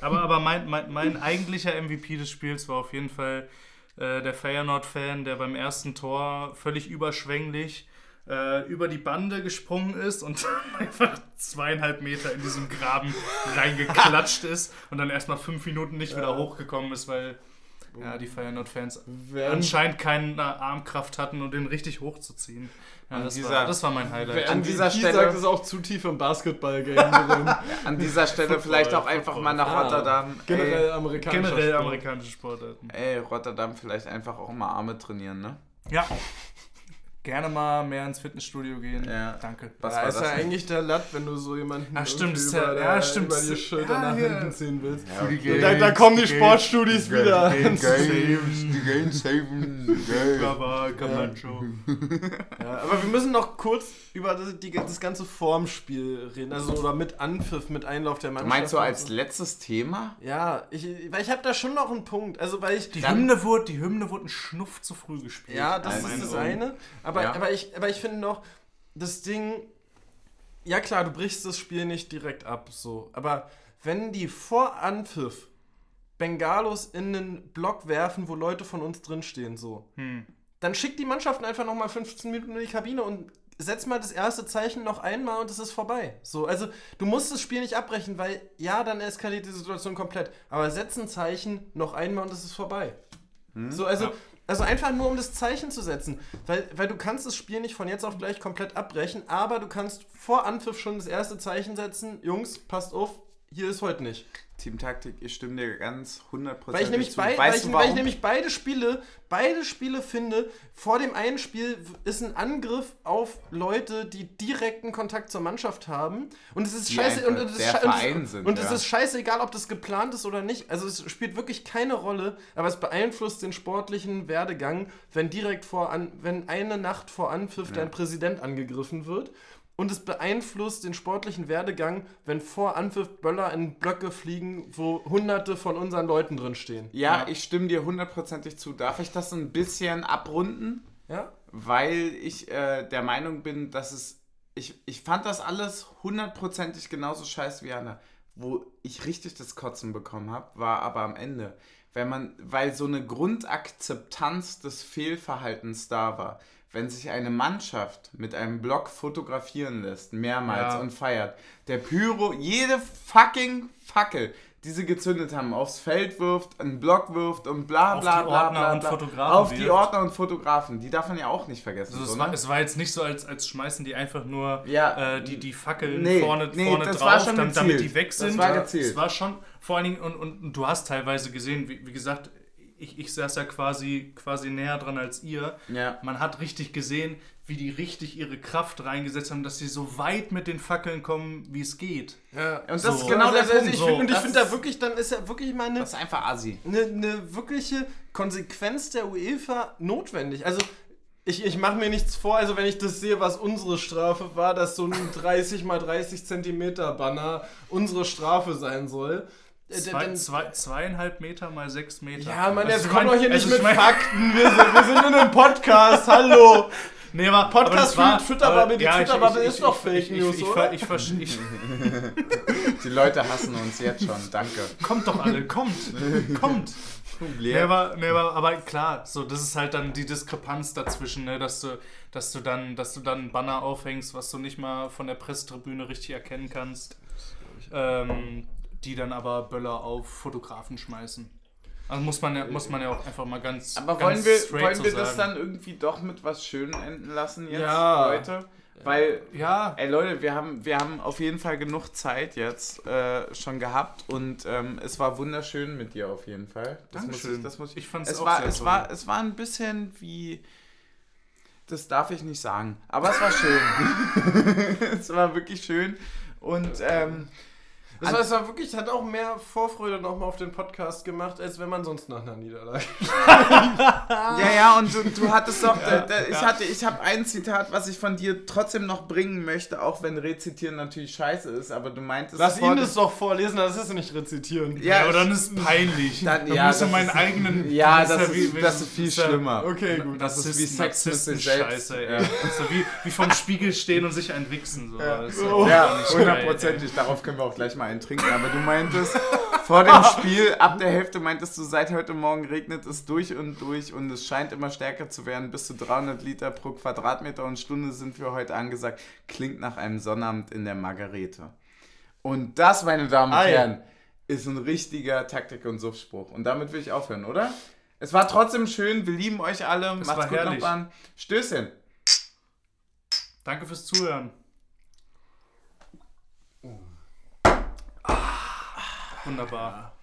Aber, aber mein, mein, mein eigentlicher MVP des Spiels war auf jeden Fall äh, der Feyenoord-Fan, der beim ersten Tor völlig überschwänglich äh, über die Bande gesprungen ist und einfach zweieinhalb Meter in diesem Graben reingeklatscht ist und dann erstmal fünf Minuten nicht wieder hochgekommen ist, weil ja, die Feyenoord-Fans Während, anscheinend keine Armkraft hatten, um den richtig hochzuziehen. Ja, das, dieser- war, das war mein Highlight. wer an dieser Stelle- sagt, ist auch zu tief im Basketball-Game drin. An dieser Stelle Football, vielleicht auch Football. einfach mal nach Ah, Rotterdam. Generell amerikanischer Generell Sport. amerikanische Sportarten. Ey, ey, Rotterdam vielleicht einfach auch mal Arme trainieren, ne? Ja. Gerne mal mehr ins Fitnessstudio gehen. Ja. Danke. Was da war ist das ja denn? eigentlich der Latt, wenn du so jemanden Ach, stimmt, irgendwie ist ja- über, ja, der- stimmt, über die Schulter ja, nach hinten ziehen willst. Ja, Und da, da kommen die Sportstudies wieder. die. Aber Camacho. Ja, aber wir müssen noch kurz über das, die, das ganze Formspiel reden. Also oder mit Anpfiff, mit Einlauf der Mannschaft. Meinst du als so. letztes Thema? Ja, ich, weil ich habe da schon noch einen Punkt. Also weil ich. Die Hymne, wurde, die Hymne wurde ein Schnuff zu früh gespielt. Ja, das ist das eine. Aber, ja. aber, ich, aber ich finde noch, das Ding. Ja klar, du brichst das Spiel nicht direkt ab, so. Aber wenn die vor Anpfiff Bengalos in den Block werfen, wo Leute von uns drinstehen, so, Hm. dann schickt die Mannschaften einfach nochmal 15 Minuten in die Kabine und setzt mal das erste Zeichen noch einmal und es ist vorbei. So, also du musst das Spiel nicht abbrechen, weil ja, dann eskaliert die Situation komplett. Aber setz ein Zeichen noch einmal und es ist vorbei. So, also, Ja. Also einfach nur um das Zeichen zu setzen. Weil, weil du kannst das Spiel nicht von jetzt auf gleich komplett abbrechen, aber du kannst vor Anpfiff schon das erste Zeichen setzen. Jungs, passt auf, hier ist heute nicht. Teamtaktik, ich stimme dir ganz 100% Weil ich, nämlich zu. bei, weil, ich, weil ich nämlich beide Spiele, beide Spiele finde, vor dem einen Spiel ist ein Angriff auf Leute, die direkten Kontakt zur Mannschaft haben. Und es ist Die scheiße. Und, es, ist sche- und, Verein es, sind, und ja. es ist scheißegal, ob das geplant ist oder nicht. Also es spielt wirklich keine Rolle, aber es beeinflusst den sportlichen Werdegang, wenn direkt vor an, wenn eine Nacht vor Anpfiff dein Präsident angegriffen wird. Und es beeinflusst den sportlichen Werdegang, wenn vor Anpfiff Böller in Blöcke fliegen, wo hunderte von unseren Leuten drin stehen. Ja, ich stimme dir hundertprozentig zu. Darf ich das ein bisschen abrunden? Ja? Weil ich äh, der Meinung bin, dass es. Ich, ich fand das alles hundertprozentig genauso scheiße wie Anna. Wo ich richtig das Kotzen bekommen habe, war aber am Ende. Wenn man, weil so eine Grundakzeptanz des Fehlverhaltens da war. Wenn sich eine Mannschaft mit einem Block fotografieren lässt, mehrmals Ja. und feiert, der Pyro, jede fucking Fackel, die sie gezündet haben, aufs Feld wirft, einen Block wirft und bla Auf bla die bla Ordner bla, und bla. Fotografen Auf die wirft. Ordner und Fotografen, die darf man ja auch nicht vergessen. Also so, es, ne? war, es war jetzt nicht so, als, als schmeißen die einfach nur Ja. äh, die, die Fackeln Nee, vorne, nee, vorne das drauf, war schon damit, damit die weg Das sind. war gezielt. Es war schon, vor allen Dingen, und, und, und du hast teilweise gesehen, wie, wie gesagt, ich, ich saß ja quasi, quasi näher dran als ihr. Ja. Man hat richtig gesehen, wie die richtig ihre Kraft reingesetzt haben, dass sie so weit mit den Fackeln kommen, wie es geht. Ja. Und das So. ist genau der also, Punkt. ich so. find, und ich Das finde da wirklich, dann ist ja wirklich mal eine, Das ist einfach assi. eine, eine wirkliche Konsequenz der UEFA notwendig. Also ich, ich mache mir nichts vor, also wenn ich das sehe, was unsere Strafe war, dass so ein 30 mal 30 Zentimeter Banner unsere Strafe sein soll. Äh, Zwei, dann- zwei, zweieinhalb Meter mal sechs Meter. ja, Mann, Also jetzt ich komm mein- doch hier nicht also mit mein- Fakten. Wir sind, wir sind in einem Podcast, hallo. Nee, aber, Podcast aber war, für Twitter-Bubble, aber- die ich- Twitter-Bubble ist ich- doch ich- Fake ich- News, ich, oder? Ich, ich, ich, ich, Die Leute hassen uns jetzt schon, danke. kommt doch alle, kommt, kommt. Nee, aber, nee, aber, aber klar, so, das ist halt dann die Diskrepanz dazwischen, ne, dass du, dass du dann, dass du dann ein Banner aufhängst, was du nicht mal von der Pressetribüne richtig erkennen kannst, ähm, die dann aber Böller auf Fotografen schmeißen. Also muss man ja, muss man ja auch einfach mal ganz, Aber ganz wollen wir, wollen so wir das dann irgendwie doch mit was Schönem enden lassen jetzt, Ja. Leute? Weil, Ja, ey Leute, wir haben, wir haben auf jeden Fall genug Zeit jetzt äh, schon gehabt und ähm, es war wunderschön mit dir auf jeden Fall. Das muss Dankeschön. ich, das muss ich, Ich fand's es auch war, sehr es toll. war, es war ein bisschen wie, das darf ich nicht sagen, aber es war schön. es war wirklich schön und ähm, Das war, das war wirklich, hat auch mehr Vorfreude nochmal auf den Podcast gemacht, als wenn man sonst nach einer Niederlage. Ja, ja, und du, du hattest doch, da, da, ich ja. hatte, ich habe ein Zitat, was ich von dir trotzdem noch bringen möchte, auch wenn Rezitieren natürlich scheiße ist, aber du meintest Lass ihn das doch vorlesen, das ist nicht rezitieren. Ja, ja, aber dann ist es peinlich. Dann- Dann, ja, musst du das meinen ist- eigenen. Ja, das, ja ist, wie- das ist viel ja- schlimmer. Okay, gut. Das ist wie Sex mit sich selbst. Ey. Ja. So wie, wie vorm Spiegel stehen und sich wichsen. So. Das Ja, hundertprozentig. Darauf können wir auch gleich mal einen trinken. Aber du meintest vor dem Spiel, ab der Hälfte meintest du, seit heute Morgen regnet es durch und durch und es scheint immer stärker zu werden. Bis zu 300 Liter pro Quadratmeter und Stunde sind wir heute angesagt. Klingt nach einem Sonnabend in der Margarete. Und das, meine Damen und. Herren, ist ein richtiger Taktik- und Suffspruch. Und damit will ich aufhören, oder? Es war trotzdem schön. Wir lieben euch alle. Es Macht's gut, herrlich. Nachbarn. Stößchen. Danke fürs Zuhören. Wunderbar.